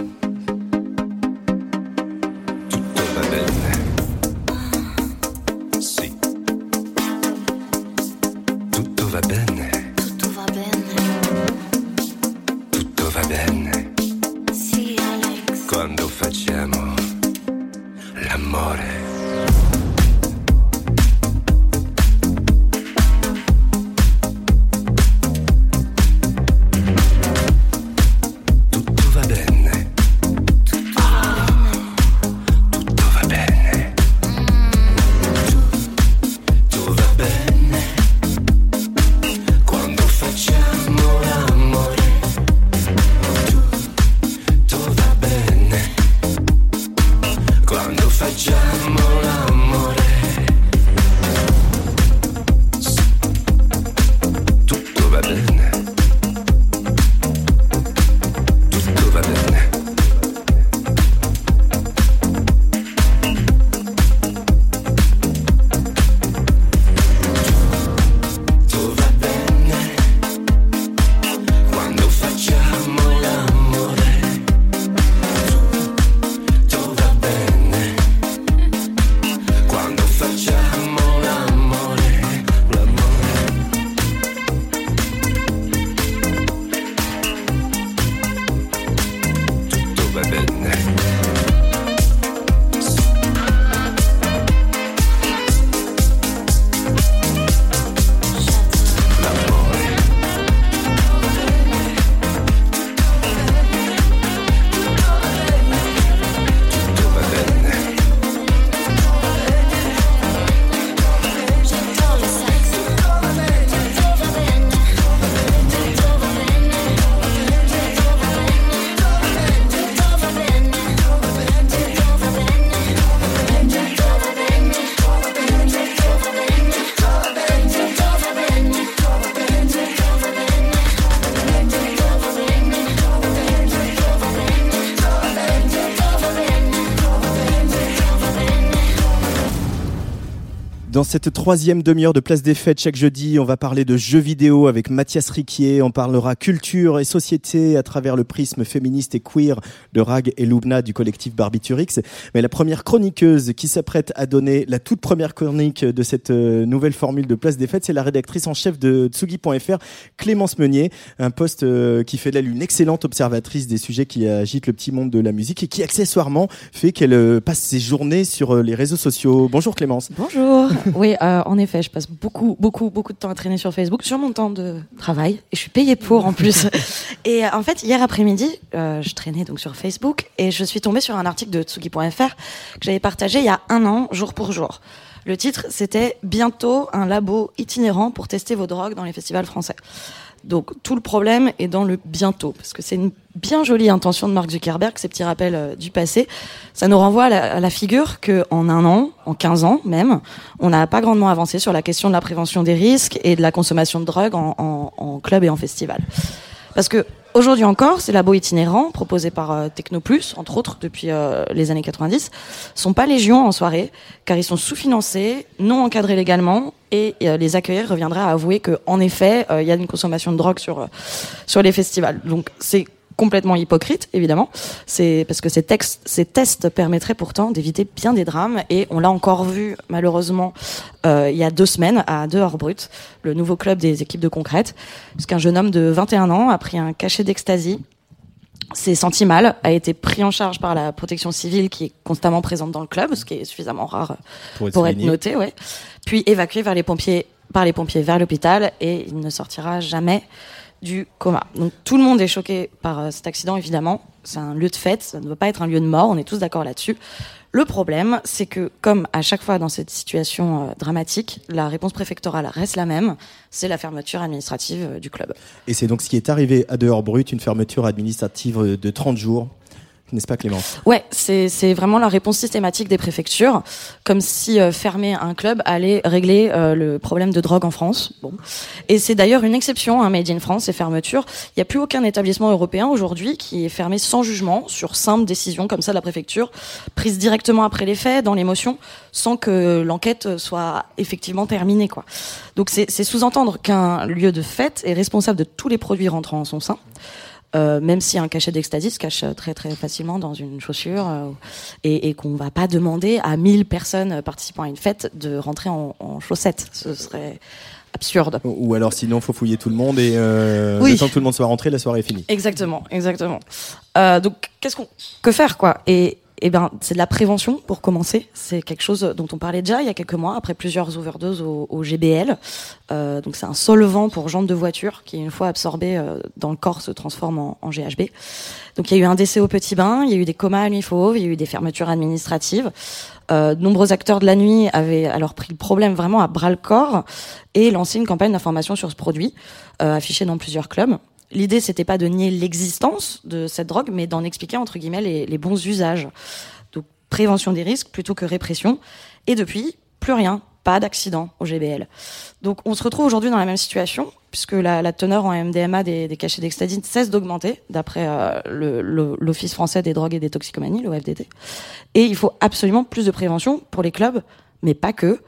Cette troisième demi-heure de Place des Fêtes, chaque jeudi, on va parler de jeux vidéo avec Mathias Riquier. On parlera culture et société à travers le prisme féministe et queer de Rag et Loubna du collectif Barbiturix. Mais la première chroniqueuse qui s'apprête à donner la toute première chronique de cette euh, nouvelle formule de Place des Fêtes, c'est la rédactrice en chef de Tsugi.fr, Clémence Meunier. Un poste euh, qui fait d'elle une excellente observatrice des sujets qui agitent le petit monde de la musique et qui accessoirement fait qu'elle euh, passe ses journées sur les réseaux sociaux. Bonjour Clémence. Bonjour. Oui, euh, en effet, je passe beaucoup, beaucoup, beaucoup de temps à traîner sur Facebook, sur mon temps de travail, et je suis payée pour en plus. et euh, en fait, hier après-midi, euh, je traînais donc sur Facebook, et je suis tombée sur un article de Tsugi.fr que j'avais partagé il y a un an, jour pour jour. Le titre, c'était Bientôt un labo itinérant pour tester vos drogues dans les festivals français. Donc tout le problème est dans le bientôt, parce que c'est une bien jolie intention de Mark Zuckerberg, ces petits rappels euh, du passé. Ça nous renvoie à la, figure que en un an, en 15 ans même, on n'a pas grandement avancé sur la question de la prévention des risques et de la consommation de drogue en club et en festival. Parce que aujourd'hui encore, ces labos itinérants proposés par euh, Technoplus, entre autres depuis euh, les années 90, sont pas légion en soirée, car ils sont sous-financés, non encadrés légalement, et euh, les accueillir reviendraient à avouer que, en effet, il y a une consommation de drogue sur sur les festivals. Donc c'est complètement hypocrite, évidemment. C'est parce que ces, textes, ces tests permettraient pourtant d'éviter bien des drames. Et on l'a encore vu, malheureusement, euh, il y a deux semaines, à Dehors Brut, le nouveau club des équipes de concrète, puisqu'un jeune homme de 21 ans a pris un cachet d'ecstasy s'est senti mal, a été pris en charge par la protection civile qui est constamment présente dans le club, ce qui est suffisamment rare Pour être pour être noté, ouais. Puis évacué vers les pompiers, par les pompiers vers l'hôpital et il ne sortira jamais du coma. Donc tout le monde est choqué par euh, cet accident, évidemment. C'est un lieu de fête, ça ne doit pas être un lieu de mort, on est tous d'accord là-dessus. Le problème, c'est que, comme à chaque fois dans cette situation euh, dramatique, la réponse préfectorale reste la même, c'est la fermeture administrative euh, du club. Et c'est donc ce qui est arrivé à Dehors Brut, une fermeture administrative de 30 jours. N'est-ce pas Clémence? Ouais, c'est vraiment la réponse systématique des préfectures, comme si euh, fermer un club allait régler euh, le problème de drogue en France. Bon, et c'est d'ailleurs une exception, hein, Made in France, ces fermetures. Il n'y a plus aucun établissement européen aujourd'hui qui est fermé sans jugement sur simple décision comme ça de la préfecture, prise directement après les faits, dans l'émotion, sans que l'enquête soit effectivement terminée, quoi. Donc c'est sous-entendre qu'un lieu de fête est responsable de tous les produits rentrant en son sein. Euh, même si un cachet d'ecstasy se cache euh, très très facilement dans une chaussure euh, et, et qu'on va pas demander à 1000 personnes participant à une fête de rentrer en, en chaussettes. Ce serait absurde. Ou alors sinon, faut fouiller tout le monde et euh, Oui. le temps que tout le monde soit rentré, la soirée est finie. Exactement, exactement. Euh, donc, qu'est-ce qu'on que faire quoi? Et eh ben, c'est de la prévention pour commencer. C'est quelque chose dont on parlait déjà il y a quelques mois après plusieurs overdoses au, GBL. Euh, donc, c'est un solvant pour jantes de voiture qui, une fois absorbé euh, dans le corps, se transforme en, GHB. Donc, il y a eu un décès au petit bain, il y a eu des comas à nuit fauve, il y a eu des fermetures administratives. Euh, de nombreux acteurs de la nuit avaient alors pris le problème vraiment à bras le corps et lancé une campagne d'information sur ce produit, euh, affichée dans plusieurs clubs. L'idée, c'était pas de nier l'existence de cette drogue, mais d'en expliquer entre guillemets les, bons usages. Donc prévention des risques plutôt que répression. Et depuis, plus rien, pas d'accident au GBL. Donc on se retrouve aujourd'hui dans la même situation, puisque la, teneur en MDMA des, des cachets d'ecstasy cesse d'augmenter, d'après euh, l'Office français des drogues et des toxicomanies, l'OFDT. Et il faut absolument plus de prévention pour les clubs, mais pas que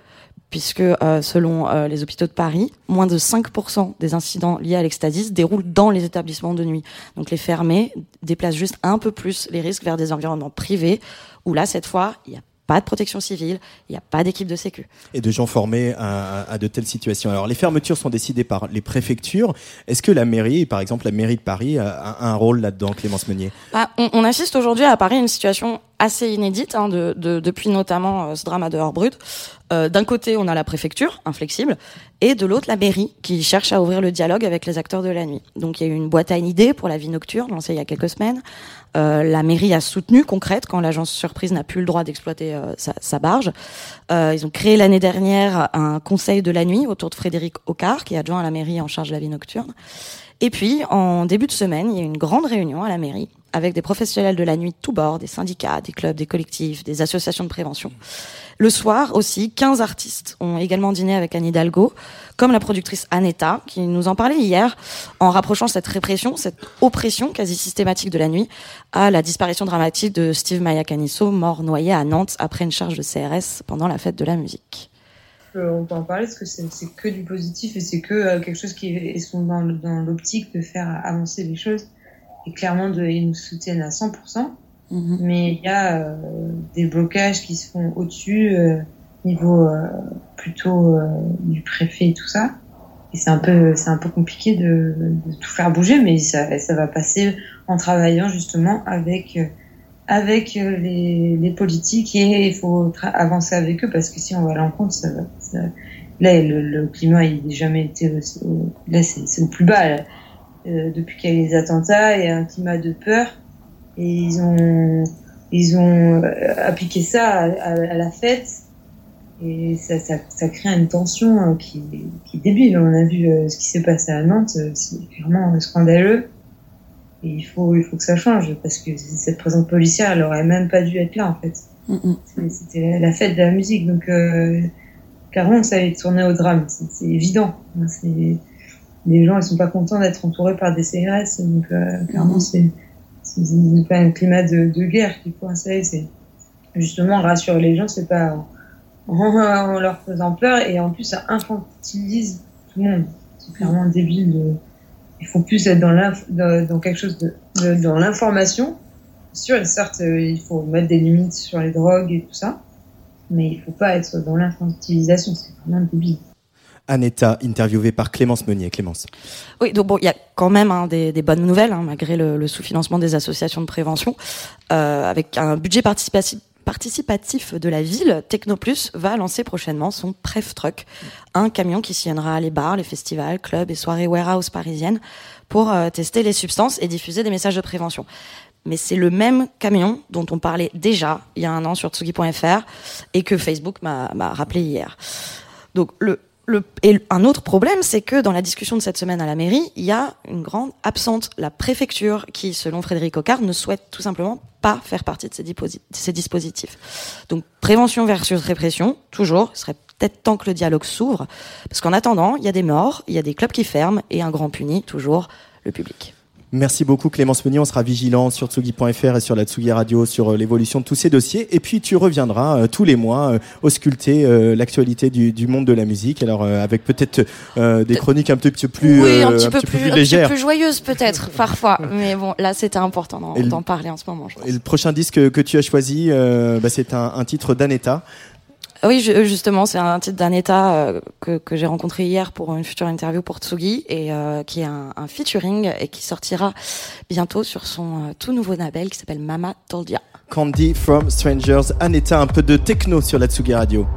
puisque euh, selon euh, les hôpitaux de Paris, moins de 5% des incidents liés à l'ecstasy se déroulent dans les établissements de nuit. Donc les fermés déplacent juste un peu plus les risques vers des environnements privés, où là, cette fois, il n'y a pas de protection civile, il n'y a pas d'équipe de sécu. Et de gens formés à, à de telles situations. Alors, les fermetures sont décidées par les préfectures. Est-ce que la mairie, par exemple la mairie de Paris, a, a un rôle là-dedans, Clémence Meunier? Bah, on, on assiste aujourd'hui à Paris à une situation assez inédite, hein, de, de- depuis notamment euh, ce drame à dehors brut. Euh, D'un côté, on a la préfecture, inflexible, et de l'autre, la mairie, qui cherche à ouvrir le dialogue avec les acteurs de la nuit. Donc il y a eu une boîte à une idée pour la vie nocturne, lancée il y a quelques semaines. Euh, la mairie a soutenu concrète quand l'agence surprise n'a plus le droit d'exploiter euh, sa, sa barge. Euh, ils ont créé l'année dernière un conseil de la nuit autour de Frédéric Ocard, qui est adjoint à la mairie en charge de la vie nocturne. Et puis, en début de semaine, il y a une grande réunion à la mairie avec des professionnels de la nuit de tous bords, des syndicats, des clubs, des collectifs, des associations de prévention. Le soir aussi, 15 artistes ont également dîné avec Anne Hidalgo, comme la productrice Aneta, qui nous en parlait hier, en rapprochant cette répression, cette oppression quasi systématique de la nuit, à la disparition dramatique de Steve Mayacanisso, mort noyé à Nantes après une charge de CRS pendant la fête de la musique. Euh, on peut en parler parce que c'est que du positif et c'est que euh, quelque chose qui est, sont dans, dans l'optique de faire avancer les choses et clairement de, ils nous soutiennent à 100%. Mais il y a euh, des blocages qui se font au-dessus, euh, niveau euh, plutôt du préfet et tout ça. Et c'est un peu, c'est un peu compliqué de, de tout faire bouger, mais ça, ça va passer en travaillant justement avec avec euh, les, les politiques et il faut avancer avec eux parce que si on va à l'encontre, ça, ça- là le, le climat il n'a jamais été aussi, au- là c'est au plus bas là. Euh, depuis qu'il y a eu les attentats, a un climat de peur et ils ont ils ont euh, appliqué ça à, à- à la fête et ça, ça, ça crée une tension euh, qui, qui est débile. On a vu euh, ce qui s'est passé à Nantes, euh, c'est clairement scandaleux. Et il faut, il faut que ça change parce que cette présence policière, elle aurait même pas dû être là en fait. C'est- C'était la fête de la musique, donc euh, clairement ça allait tourner au drame, c'est évident. Les gens ils sont pas contents d'être entourés par des CRS, donc euh, clairement c'est pas un climat de, de guerre qu'il faut installer, c'est justement rassurer les gens, c'est pas en, en leur faisant peur et en plus ça infantilise tout le monde. C'est clairement débile. De... Il faut plus être dans, dans, dans quelque chose de, de- dans l'information. Sûr, et certes, euh, il faut mettre des limites sur les drogues et tout ça, mais il faut pas être dans l'infantilisation. C'est vraiment débile. Aneta, interviewée par Clémence Meunier. Clémence. Oui, donc bon, il y a quand même hein, des, des bonnes nouvelles, hein, malgré le, le sous-financement des associations de prévention. Euh, avec un budget participatif, participatif de la ville, Technoplus va lancer prochainement son Pref Truck, un camion qui sillonnera les bars, les festivals, clubs et soirées warehouse parisiennes pour euh, tester les substances et diffuser des messages de prévention. Mais c'est le même camion dont on parlait déjà il y a un an sur tsugi.fr et que Facebook m'a m'a rappelé hier. Donc le, et un autre problème, c'est que dans la discussion de cette semaine à la mairie, il y a une grande absente. La préfecture, qui, selon Frédéric Ocard, ne souhaite tout simplement pas faire partie de ces, ces dispositifs. Donc prévention versus répression, toujours. Il serait peut-être temps que le dialogue s'ouvre, parce qu'en attendant, il y a des morts, il y a des clubs qui ferment, et un grand puni, toujours le public. Merci beaucoup Clémence Meunier. On sera vigilant sur tsugi.fr et sur la Tsugi Radio sur euh, l'évolution de tous ces dossiers. Et puis tu reviendras euh, tous les mois euh, ausculter euh, l'actualité du, du monde de la musique. Alors euh, avec peut-être euh, des chroniques un petit peu plus, oui, un petit, peu, plus, un petit peu plus joyeuse peut-être, parfois. Mais bon, là, c'était important d'en parler en ce moment. je pense. Et le prochain disque que, que tu as choisi, euh, bah, c'est un, un titre d'Aneta. Oui, justement, c'est un titre d'un état euh, que, j'ai rencontré hier pour une future interview pour Tsugi et euh, qui est un, un featuring et qui sortira bientôt sur son euh, tout nouveau label qui s'appelle Mama Told Ya. Candy from Strangers. Aneta, un peu de techno sur la Tsugi Radio.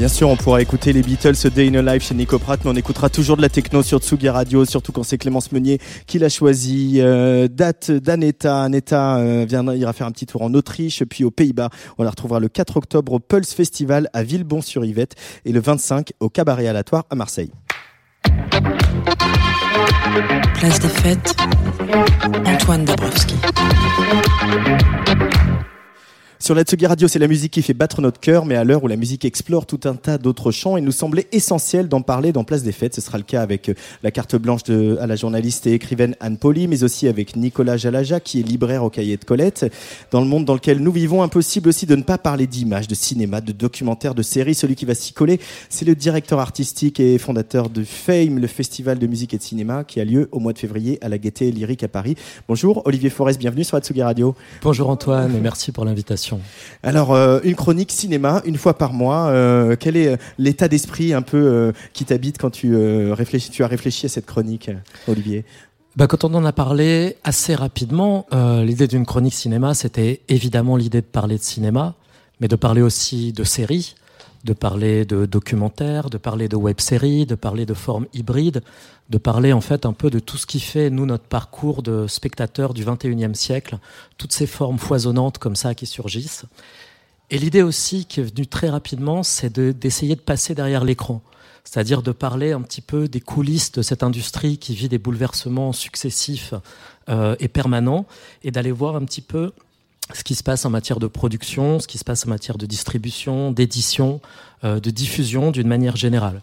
Bien sûr, on pourra écouter les Beatles Day in a Life chez Nico Pratt, mais on écoutera toujours de la techno sur Tsugi Radio, surtout quand c'est Clémence Meunier qui l'a choisi. Euh, date d'Aneta. Aneta euh, viendra, ira faire un petit tour en Autriche, puis aux Pays-Bas. On la retrouvera le 4 octobre au Pulse Festival à Villebon-sur-Yvette et le 25 au Cabaret Alatoire à Marseille. Place des fêtes, Antoine Dabrowski. Sur la Tsugi Radio, c'est la musique qui fait battre notre cœur, mais à l'heure où la musique explore tout un tas d'autres champs, il nous semblait essentiel d'en parler dans Place des Fêtes. Ce sera le cas avec euh, la carte blanche de, à la journaliste et écrivaine Anne Poli, mais aussi avec Nicolas Jalaja, qui est libraire au cahier de Colette. Dans le monde dans lequel nous vivons, impossible aussi de ne pas parler d'images, de cinéma, de documentaires, de séries. Celui qui va s'y coller, c'est le directeur artistique et fondateur de Fame, le festival de musique et de cinéma, qui a lieu au mois de février à la Gaîté Lyrique à Paris. Bonjour, Olivier Forest, bienvenue sur la Tsugi Radio. Bonjour Antoine et merci pour l'invitation. Alors, euh, une chronique cinéma, une fois par mois. euh, quel est euh, l'état d'esprit un peu euh, qui t'habite quand tu, réfléchis, tu as réfléchi à cette chronique, Olivier? Bah, quand on en a parlé assez rapidement, l'idée d'une chronique cinéma, c'était évidemment l'idée de parler de cinéma, mais de parler aussi de séries, de parler de documentaires, de parler de web-séries, de parler de formes hybrides, de parler en fait un peu de tout ce qui fait, nous, notre parcours de spectateurs du 21e siècle, toutes ces formes foisonnantes comme ça qui surgissent. Et l'idée aussi qui est venue très rapidement, c'est de- d'essayer de passer derrière l'écran. C'est-à-dire de parler un petit peu des coulisses de cette industrie qui vit des bouleversements successifs euh, et permanents, et d'aller voir un petit peu ce qui se passe en matière de production, ce qui se passe en matière de distribution, d'édition, euh, de diffusion d'une manière générale.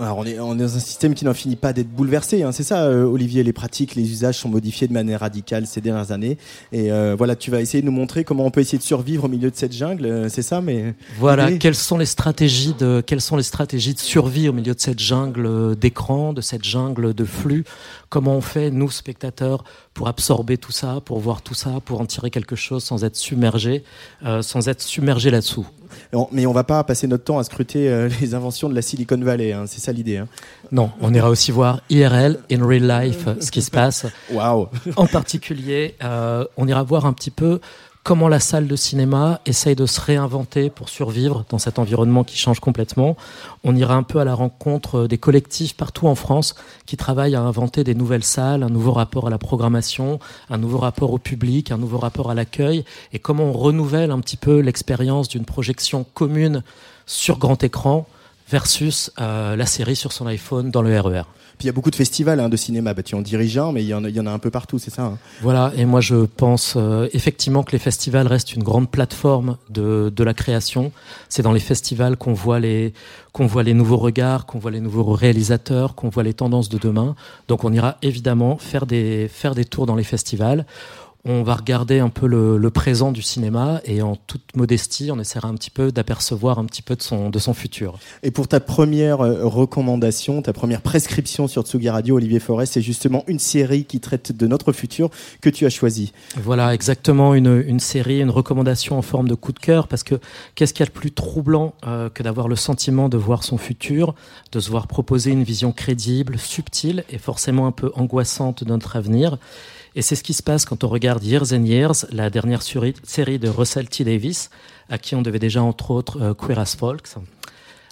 Alors, on est, on est dans un système qui n'en finit pas d'être bouleversé. hein. C'est ça, euh, Olivier. Les pratiques, les usages sont modifiés de manière radicale ces dernières années. Et euh, voilà, tu vas essayer de nous montrer comment on peut essayer de survivre au milieu de cette jungle. euh, C'est ça, mais Voilà, quelles sont les stratégies de quelles sont les stratégies de survie au milieu de cette jungle euh, d'écran, de cette jungle de flux? Comment on fait nous spectateurs pour absorber tout ça, pour voir tout ça, pour en tirer quelque chose sans être submergé, euh, sans être submergé là-dessous? Mais on va pas passer notre temps à scruter euh, les inventions de la Silicon Valley. hein. C'est ça l'idée. hein. Non, on ira aussi voir IRL, in real life, ce qui se passe. Waouh En particulier, euh, on ira voir un petit peu comment la salle de cinéma essaye de se réinventer pour survivre dans cet environnement qui change complètement. On ira un peu à la rencontre des collectifs partout en France qui travaillent à inventer des nouvelles salles, un nouveau rapport à la programmation, un nouveau rapport au public, un nouveau rapport à l'accueil, et comment on renouvelle un petit peu l'expérience d'une projection commune sur grand écran versus euh, la série sur son iPhone dans le E RER. Puis il y a beaucoup de festivals hein, de cinéma. Bah, tu en diriges un, mais il y, en a- il y en a un peu partout, c'est ça hein? Voilà, et moi je pense euh, effectivement que les festivals restent une grande plateforme de, de la création. C'est dans les festivals qu'on voit les qu'on voit les nouveaux regards, qu'on voit les nouveaux réalisateurs, qu'on voit les tendances de demain. Donc on ira évidemment faire des faire des tours dans les festivals. On va regarder un peu le, le présent du cinéma et en toute modestie, on essaiera un petit peu d'apercevoir un petit peu de son de son futur. Et pour ta première euh, recommandation, ta première prescription sur Tsugi Radio, Olivier Forest, c'est justement une série qui traite de notre futur que tu as choisi. Voilà, exactement une, une série, une recommandation en forme de coup de cœur, parce que qu'est-ce qu'il y a de plus troublant euh, que d'avoir le sentiment de voir son futur, de se voir proposer une vision crédible, subtile et forcément un peu angoissante de notre avenir? Et c'est ce qui se passe quand on regarde Years and Years, la dernière série de Russell T. Davis, à qui on devait déjà entre autres euh, Queer as Folks.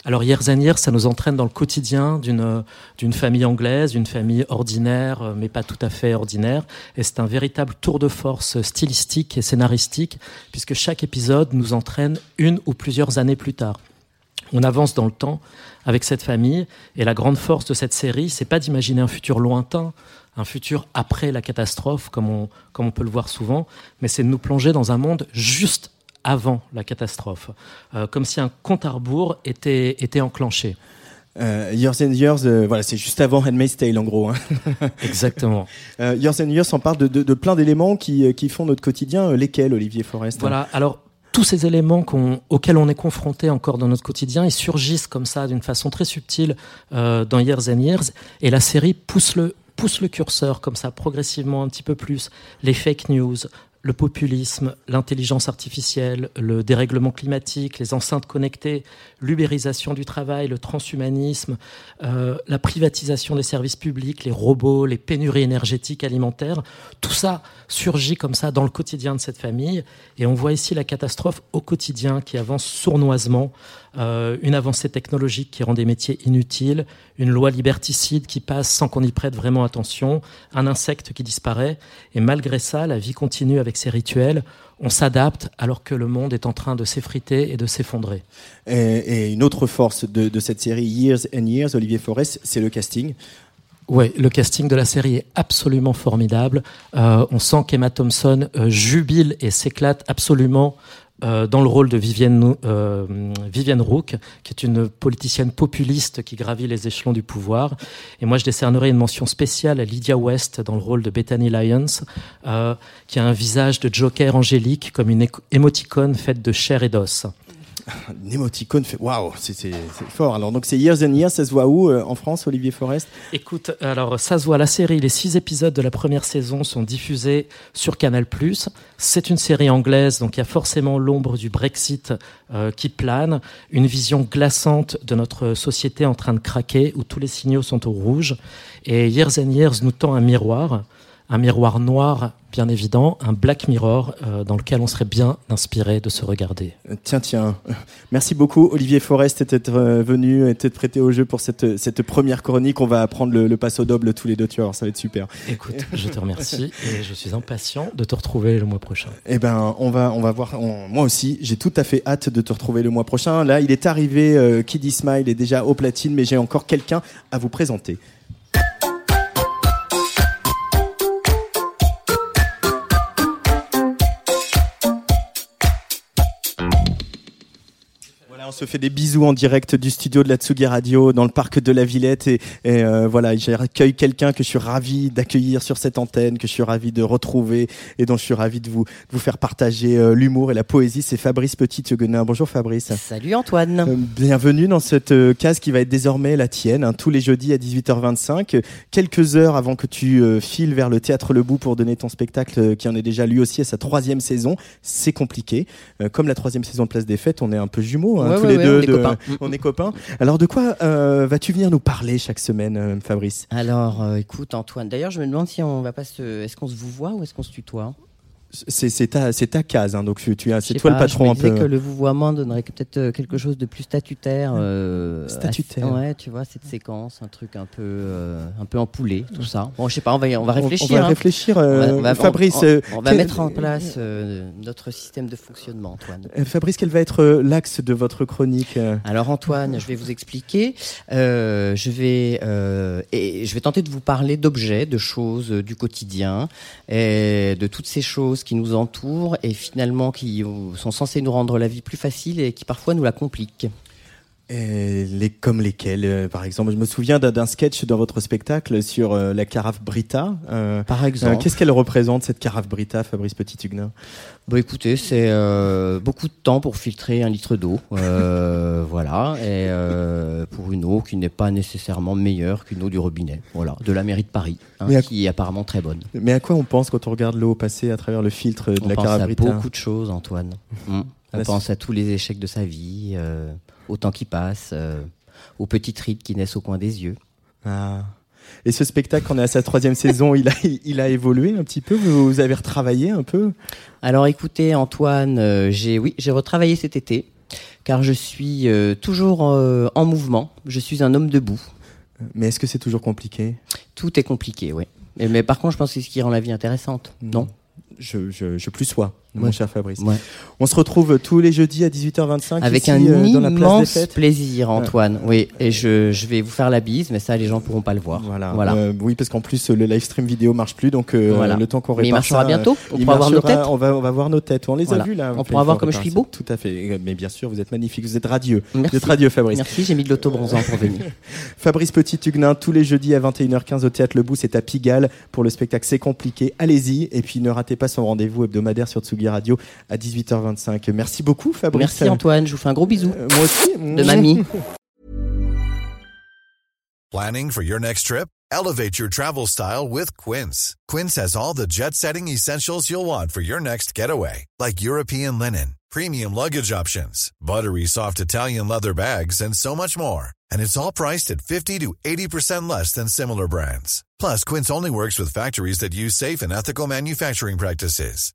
Alors Years and Years, ça nous entraîne dans le quotidien d'une d'une famille anglaise, d'une famille ordinaire, euh, mais pas tout à fait ordinaire. Et c'est un véritable tour de force stylistique et scénaristique, puisque chaque épisode nous entraîne une ou plusieurs années plus tard. On avance dans le temps avec cette famille, et la grande force de cette série, c'est pas d'imaginer un futur lointain, un futur après la catastrophe, comme on, comme on peut le voir souvent, mais c'est de nous plonger dans un monde juste avant la catastrophe, Euh, comme si un compte à rebours était, était enclenché. Euh, years and Years, euh, voilà, c'est juste avant Handmaid's Tale en gros. hein. Exactement. Euh, years and Years, on parle de, de- de plein d'éléments qui, qui font notre quotidien. Lesquels, Olivier Forest? Voilà, alors tous ces éléments auxquels on est confronté encore dans notre quotidien, ils surgissent comme ça d'une façon très subtile dans Years and Years, et la série pousse le, pousse le curseur comme ça progressivement un petit peu plus. Les fake news, le populisme, l'intelligence artificielle, le dérèglement climatique, les enceintes connectées, l'ubérisation du travail, le transhumanisme, euh, la privatisation des services publics, les robots, les pénuries énergétiques, alimentaires, tout ça surgit comme ça dans le quotidien de cette famille. Et on voit ici la catastrophe au quotidien qui avance sournoisement, euh, une avancée technologique qui rend des métiers inutiles, une loi liberticide qui passe sans qu'on y prête vraiment attention, un insecte qui disparaît. Et malgré ça, la vie continue avec ses rituels. On s'adapte alors que le monde est en train de s'effriter et de s'effondrer. Et, et une autre force de, de cette série Years and Years, Olivier Forest, c'est le casting. Oui, le casting de la série est absolument formidable. Euh, on sent qu'Emma Thompson euh, jubile et s'éclate absolument euh, dans le rôle de Vivienne, euh, Vivienne Rook, qui est une politicienne populiste qui gravit les échelons du pouvoir. Et moi, je décernerai une mention spéciale à Lydia West dans le rôle de Bethany Lyons, euh, qui a un visage de joker angélique comme une émoticône faite de chair et d'os. Un émoticône fait waouh, c'est fort. Alors donc c'est Years and Years, ça se voit où euh, en France, Olivier Forest? Écoute, alors ça se voit, la série, les six épisodes de la première saison sont diffusés sur Canal+. C'est une série anglaise, donc il y a forcément l'ombre du Brexit euh, qui plane, une vision glaçante de notre société en train de craquer, où tous les signaux sont au rouge. Et Years and Years nous tend un miroir, un miroir noir, bien évident, un Black Mirror, euh, dans lequel on serait bien inspiré de se regarder. Tiens, tiens. Merci beaucoup, Olivier Forest, d'être euh, venu et d'être prêté au jeu pour cette, cette première chronique. On va apprendre le, le passe au double tous les deux, tu voir, ça va être super. Écoute, je te remercie et je suis impatient de te retrouver le mois prochain. Eh ben, on va, on va voir. on- moi aussi, j'ai tout à fait hâte de te retrouver le mois prochain. Là, il est arrivé, euh, Kiddy Smile est déjà au platine, mais j'ai encore quelqu'un à vous présenter. On se fait des bisous en direct du studio de la Tsugi Radio dans le parc de la Villette et, et, euh, voilà, j'accueille quelqu'un que je suis ravi d'accueillir sur cette antenne, que je suis ravi de retrouver et dont je suis ravi de vous, de vous faire partager euh, l'humour et la poésie. C'est Fabrice Petit-Huguenin. Bonjour Fabrice. Salut Antoine. Euh, bienvenue dans cette euh, case qui va être désormais la tienne, hein, tous les jeudis à 18h25. euh, Quelques heures avant que tu files vers le Théâtre Le Bout pour donner ton spectacle qui en est déjà lui aussi à sa troisième saison. C'est compliqué. Comme la troisième saison de Place des Fêtes, on est un peu jumeaux, hein, Ouais, tous ouais, les ouais, deux. on est de- copains. on est copains. Alors de quoi euh, vas-tu venir nous parler chaque semaine, euh, Fabrice? Alors, euh, écoute Antoine, d'ailleurs, je me demande si on va pas se. Est-ce qu'on se vous voit ou est-ce qu'on se tutoie? C'est ta, ta case, hein, donc tu, as- c'est toi le patron je me un disais peu. que le vouvoiement donnerait peut-être euh, quelque chose de plus statutaire. euh, Statutaire. ouais, tu vois, cette séquence, un truc un peu, euh, un peu empoulé, tout ça. Bon, je sais pas, on va, on va On- on réfléchir. va hein. réfléchir, On va- euh, on va- Fabrice, On, euh, va quel- mettre en place euh, notre système de fonctionnement, Antoine. Euh, Fabrice, quel va être euh, l'axe de votre chronique euh? Alors Antoine, je vais vous expliquer. Euh, je vais euh, et je vais tenter de vous parler d'objets, de choses euh, du quotidien, et de toutes ces choses qui nous entourent et finalement qui euh, sont censées nous rendre la vie plus facile et qui parfois nous la compliquent. Et les, comme lesquels, euh, par exemple Je me souviens d'un sketch dans votre spectacle sur euh, la carafe Brita. euh, Par exemple. euh, Qu'est-ce qu'elle représente, cette carafe Brita, Fabrice Petit-Huguenin Bon, écoutez, c'est euh, beaucoup de temps pour filtrer un litre d'eau, euh, voilà, et euh, pour une eau qui n'est pas nécessairement meilleure qu'une eau du robinet, voilà, de la mairie de Paris, hein, à- qui est apparemment très bonne. Mais à quoi on pense quand on regarde l'eau passer à travers le filtre de On la pense carafe à Brita? beaucoup de choses, Antoine. On pense à tous les échecs de sa vie, euh, au temps qui passe, euh, aux petites rides qui naissent au coin des yeux. Ah. Et ce spectacle, on est à sa troisième saison, il a, il a évolué un petit peu Vous, vous avez retravaillé un peu? Alors écoutez, Antoine, euh, j'ai oui, j'ai retravaillé cet été, car je suis euh, toujours euh, en mouvement. Je suis un homme debout. Mais est-ce que c'est toujours compliqué? Tout est compliqué, oui. Mais, mais par contre, je pense que c'est ce qui rend la vie intéressante, non? Je, je, je plus sois, mon Ouais. cher Fabrice. Ouais. On se retrouve tous les jeudis à 18h25 Avec ici, un euh, dans la place des immense fêtes. plaisir, Antoine. Oui, et je, je vais vous faire la bise, mais ça, les gens pourront pas le voir. Voilà. voilà. Euh, oui, parce qu'en plus, le live stream vidéo marche plus, donc euh, Voilà. le temps qu'on Mais il répare marchera ça, bientôt euh, On pourra voir nos têtes On va, on va voir nos têtes. On les Voilà. a vus là. On pourra voir comme je suis beau Tout à fait. Mais bien sûr, vous êtes magnifique. Vous êtes radieux. Merci. Vous êtes radieux, Fabrice. Merci, j'ai mis de l'auto-bronzant pour venir. Fabrice Petit-Huguenin, tous les jeudis à 21h15 au Théâtre Le Bout, c'est à Pigalle pour le spectacle C'est compliqué. Allez-y. Et puis ne ratez pas son rendez-vous hebdomadaire sur Tsugi Radio à 18h25. Merci beaucoup, Fabrice. Merci Antoine, je vous fais un gros bisou. Euh, moi aussi. De mamie. Planning for your next trip? Elevate your travel style with Quince. Quince has all the jet setting essentials you'll want for your next getaway, like European linen, premium luggage options, buttery soft Italian leather bags, and so much more. And it's all priced at 50 to 80% less than similar brands. Plus, Quince only works with factories that use safe and ethical manufacturing practices.